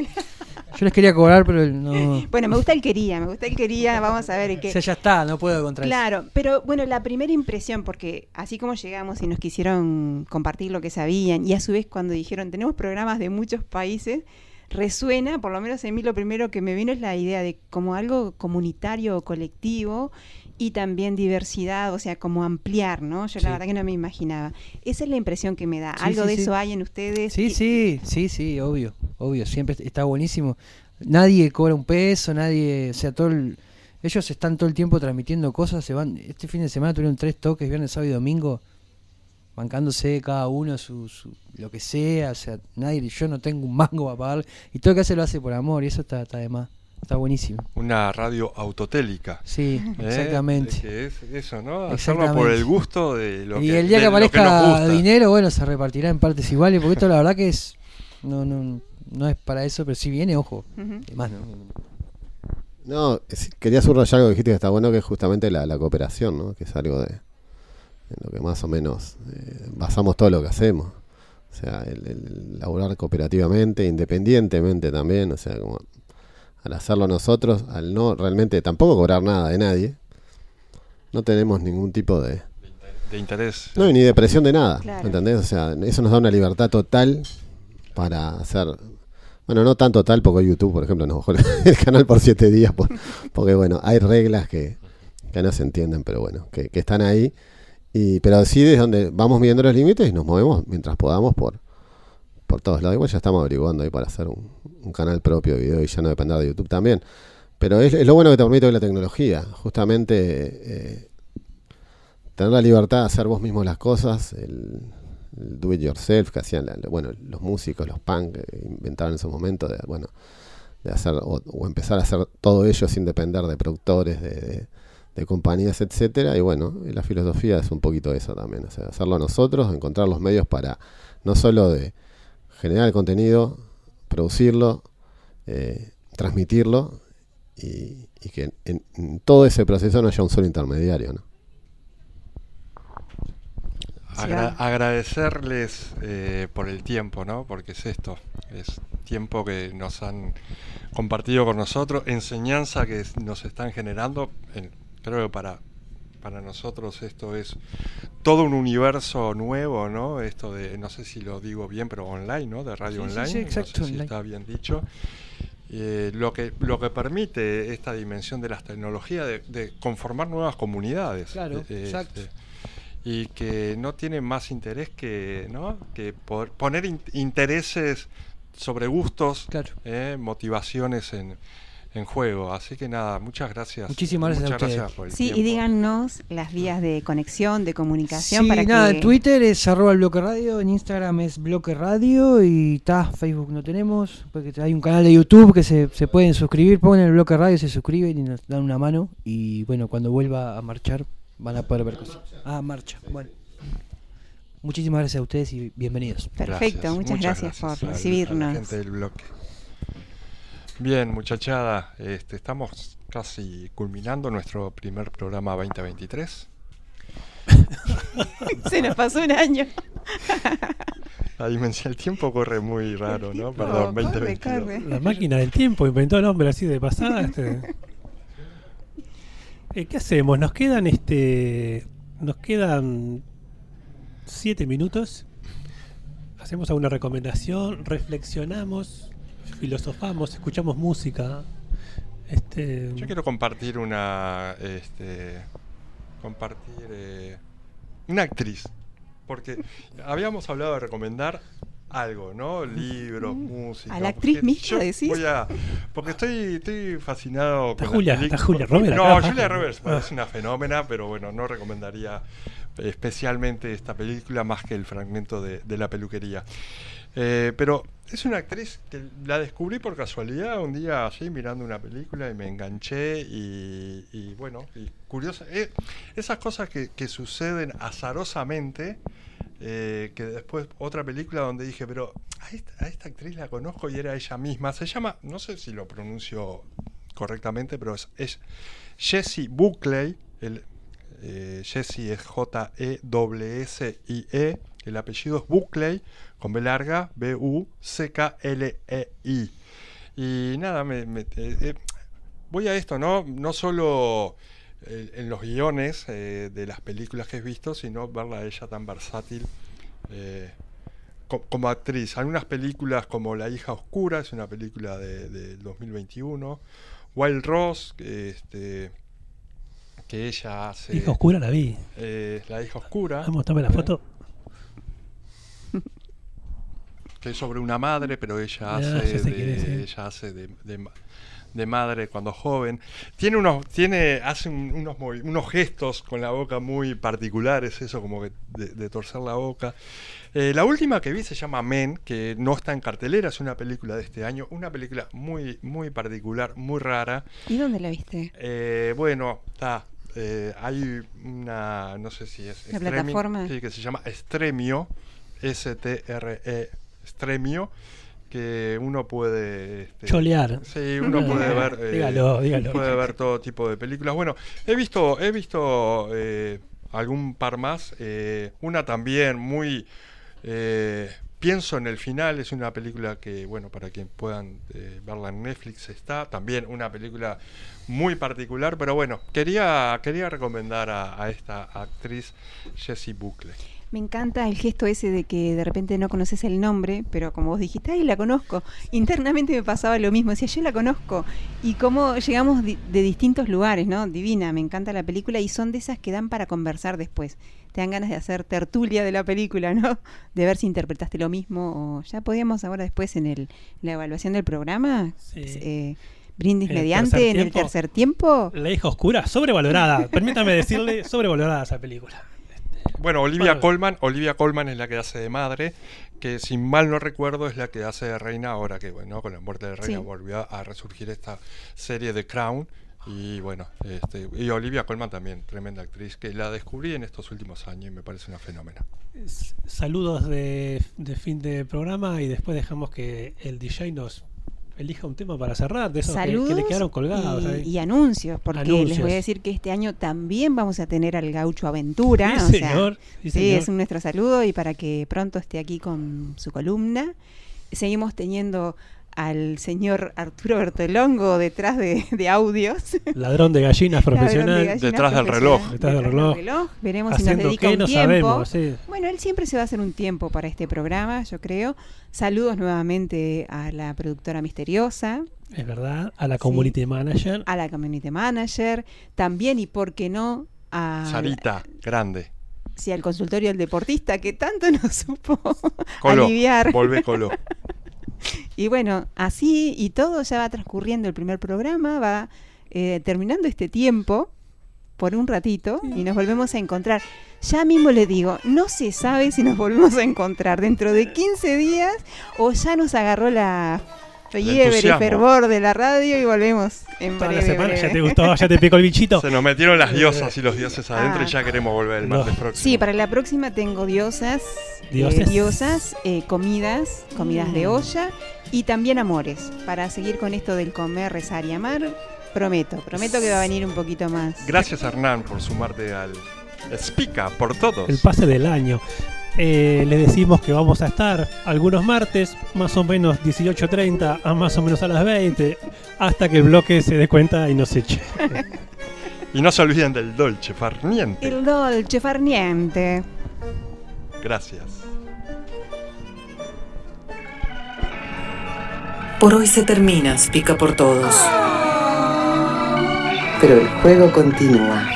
Yo les quería cobrar, pero no. Bueno, me gusta el quería, me gusta el quería, vamos a ver O qué. sea, ya está, no puedo contra eso. Claro, pero bueno, la primera impresión, porque así como llegamos y nos quisieron compartir lo que sabían, y a su vez cuando dijeron tenemos programas de muchos países, resuena, por lo menos en mí lo primero que me vino es la idea de como algo comunitario o colectivo y también diversidad, o sea, como ampliar, ¿no? Yo Sí. la verdad que no me imaginaba. Esa es la impresión que me da. Sí, algo sí, de eso hay en ustedes. Sí, sí, sí, sí, obvio, obvio, siempre está buenísimo. Nadie cobra un peso, nadie, o sea, todo el- ellos están todo el tiempo transmitiendo cosas, se van, este fin de semana tuvieron tres toques, viernes, sábado y domingo, bancándose cada uno su, su- lo que sea, o sea, nadie, yo no tengo un mango para pagar, y todo lo que hace lo hace por amor, y eso está, está de más, está buenísimo. Una radio autotélica. Sí, ¿Eh? exactamente. Que es eso, ¿no? Hacerlo por el gusto de lo y que el día que aparezca dinero, bueno, se repartirá en partes iguales, porque esto la verdad que es, no, no, no es para eso, pero si viene, ojo, además no. No, es- quería subrayar algo que dijiste que está bueno, que es justamente la, la cooperación, ¿no? Que es algo de en lo que más o menos eh, basamos todo lo que hacemos. O sea, el, el laburar cooperativamente, independientemente también, o sea, como al hacerlo nosotros, al no realmente tampoco cobrar nada de nadie, no tenemos ningún tipo de... De interés. No, y ni de presión de nada, Claro. ¿entendés? O sea, eso nos da una libertad total para hacer... Bueno, no tan total porque YouTube, por ejemplo, nos bajó el, el canal por siete días, por- porque bueno, hay reglas que, que no se entienden, pero bueno, que, que están ahí. Y, pero sí es donde vamos midiendo los límites y nos movemos mientras podamos por, por todos lados. Igual ya estamos averiguando ahí para hacer un, canal propio de video y ya no depender de YouTube también. Pero es, lo bueno que te permite hoy la tecnología, justamente eh, tener la libertad de hacer vos mismos las cosas, el, do it yourself que hacían bueno, los músicos, los punk que inventaron en su momento, de, bueno, de hacer o, o empezar a hacer todo ello sin depender de productores, de, compañías, etcétera. Y bueno, la filosofía es un poquito eso también, o sea, hacerlo nosotros, encontrar los medios para no solo de generar el contenido, producirlo, eh, transmitirlo y, y que en, en todo ese proceso no haya un solo intermediario, ¿no? Agra- agradecerles eh, por el tiempo, ¿no? Porque es esto, es tiempo que nos han compartido con nosotros, enseñanza que nos están generando, en- creo que para para nosotros esto es todo un universo nuevo, ¿no? Esto de, no sé si lo digo bien, pero online, ¿no? De radio Sí, sí, online. sí, exacto, no sé si está bien dicho. Eh, lo, que, lo que permite esta dimensión de las tecnologías de, de conformar nuevas comunidades. Claro, Eh, exacto. este, y que no tienen más interés que, ¿no? que poner in- intereses sobre gustos, eh, motivaciones en, en juego. Así que nada, muchas gracias. Muchísimas gracias a Muchas gracias ustedes. por el Sí, y díganos las vías de conexión, de comunicación Sí, para nada, que... en Twitter es arroba el bloque radio, en Instagram es bloque radio y está, Facebook no tenemos, porque hay un canal de YouTube que se, se pueden suscribir, ponen el bloque radio, se suscriben y nos dan una mano y bueno, cuando vuelva a marchar van a poder ver cosas. Ah, marcha, bueno. Muchísimas gracias a ustedes y bienvenidos. Perfecto, muchas, gracias, por a a recibirnos. Bien, muchachada, este, estamos casi culminando nuestro primer programa 2023. Se nos pasó un año. La dimensión del tiempo corre muy raro, ¿no? Perdón, corre, 2022. corre. La máquina del tiempo inventó el hombre así de pasada. Este. Eh, ¿Qué hacemos? Nos quedan este. Nos quedan siete minutos. Hacemos alguna recomendación, reflexionamos, filosofamos, escuchamos música. Este. Yo quiero compartir una. Este, compartir. eh, una actriz. Porque habíamos hablado de recomendar algo, ¿no? Libros, música. ¿A la actriz misma decís? voy a- porque estoy, estoy fascinado Está con Julia- está. Julia Roberts No, acá. Julia Roberts Ah. parece una fenómena, pero bueno, no recomendaría especialmente esta película más que el fragmento de, de la peluquería. Eh, pero es una actriz que la descubrí por casualidad un día así mirando una película y me enganché y, bueno, y curiosa. eh, esas cosas que, que suceden azarosamente, eh, que después otra película donde dije, pero a esta, a esta actriz la conozco y era ella misma. Se llama, no sé si lo pronuncio correctamente, pero es, es Jessie Buckley. El, eh, Jessie es J-E-S-S-I-E. El apellido es Buckley, con B larga, B-U-C-K-L-E-I. Y nada, me, me- eh, eh, voy a esto, ¿no? No solo eh, en los guiones eh, de las películas que he visto, sino verla a ella tan versátil eh, co- como actriz. Algunas películas como La hija oscura, es una película de- del 2021. Wild Rose, que, este, que ella hace... Hija oscura la vi. Eh, la hija oscura. Vamos, tome la foto. Que es sobre una madre, pero ella Ah, hace, de, sí. ella hace de, de ma- de madre cuando joven. Tiene unos, tiene, hace un- unos, unos gestos con la boca muy particulares, eso como que de, de torcer la boca. Eh, la última que vi se llama Men, que no está en cartelera, es una película de este año, una película muy, muy particular, muy rara. ¿Y dónde la viste? Eh, bueno, está. eh, hay una, no sé si es ¿La streaming, plataforma? sí, que se llama Stremio, S-T-R-E, Stremio, que uno puede... este, Cholear. Sí, uno puede ver... eh, Dígalo, dígalo. Puede ver todo tipo de películas. Bueno, he visto, he visto eh, algún par más. eh, una también muy... eh, Pienso en el final, es una película que, bueno, para quien puedan eh, verla en Netflix está. También una película muy particular, pero bueno, quería, quería recomendar a, a esta actriz Jessie Buckley. Me encanta el gesto ese de que de repente no conoces el nombre, pero como vos dijiste, ay, la conozco. Internamente me pasaba lo mismo, decía, yo la conozco. Y cómo llegamos de distintos lugares, ¿no? Divina, me encanta la película y son de esas que dan para conversar después. Te dan ganas de hacer tertulia de la película, ¿no? De ver si interpretaste lo mismo o ya podíamos ahora después en el, la evaluación del programa, eh, brindis el mediante en el tercer tiempo. La hija oscura, sobrevalorada. Permítame decirle, sobrevalorada esa película. Bueno, Olivia Bueno. Colman, Olivia Colman es la que hace de madre, que si mal no recuerdo es la que hace de reina ahora que bueno, con la muerte de reina Sí. volvió a resurgir esta serie de Crown y bueno, este, y Olivia Colman también, tremenda actriz que la descubrí en estos últimos años y me parece una fenómena. Saludos de, de fin de programa y después dejamos que el DJ nos elija un tema para cerrar, de esos que- que, le quedaron colgados. y, ahí. y anuncios, porque les voy a decir que este año también vamos a tener al Gaucho Aventura. Sí, o señor, sí, sí, señor. es nuestro saludo y para que pronto esté aquí con su columna. Seguimos teniendo al señor Arturo Bertolongo detrás de, de audios. Ladrón de gallinas de profesional. gallinas Detrás del reloj. Detrás del reloj. Veremos si nos dedica qué, un no tiempo. sabemos, sí. Bueno, él siempre se va a hacer un tiempo para este programa, yo creo. Saludos nuevamente a la productora misteriosa, Es verdad. A la community manager. a la community manager, también y por qué no a Sarita, grande. sí, al consultorio del deportista que tanto nos supo Colo, aliviar. volvé Colo. Y bueno, así y todo ya va transcurriendo el primer programa, va eh, terminando este tiempo por un ratito y nos volvemos a encontrar. Ya mismo le digo, no se sabe si nos volvemos a encontrar dentro de 15 días o ya nos agarró la fiebre y fervor de la radio y volvemos en Toda la breve, semana breve. ya te gustó, ya te picó el bichito. Se nos metieron las diosas y los dioses adentro Ah. y ya queremos volver el No. martes próximo. Sí, para la próxima tengo diosas, eh, diosas, eh, comidas, comidas de olla y también amores. Para seguir con esto del comer, rezar y amar, prometo, prometo que va a venir un poquito más. Gracias Hernán por sumarte al Spica por todos. El pase del año. Eh, le decimos que vamos a estar algunos martes, más o menos 18.30 a más o menos a las 20, hasta que el bloque se dé cuenta y nos eche. Y no se olviden del Dolce Farniente. El dolce far niente. Gracias. Por hoy se termina, pica por todos. Pero el juego continúa.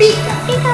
Pica, pica,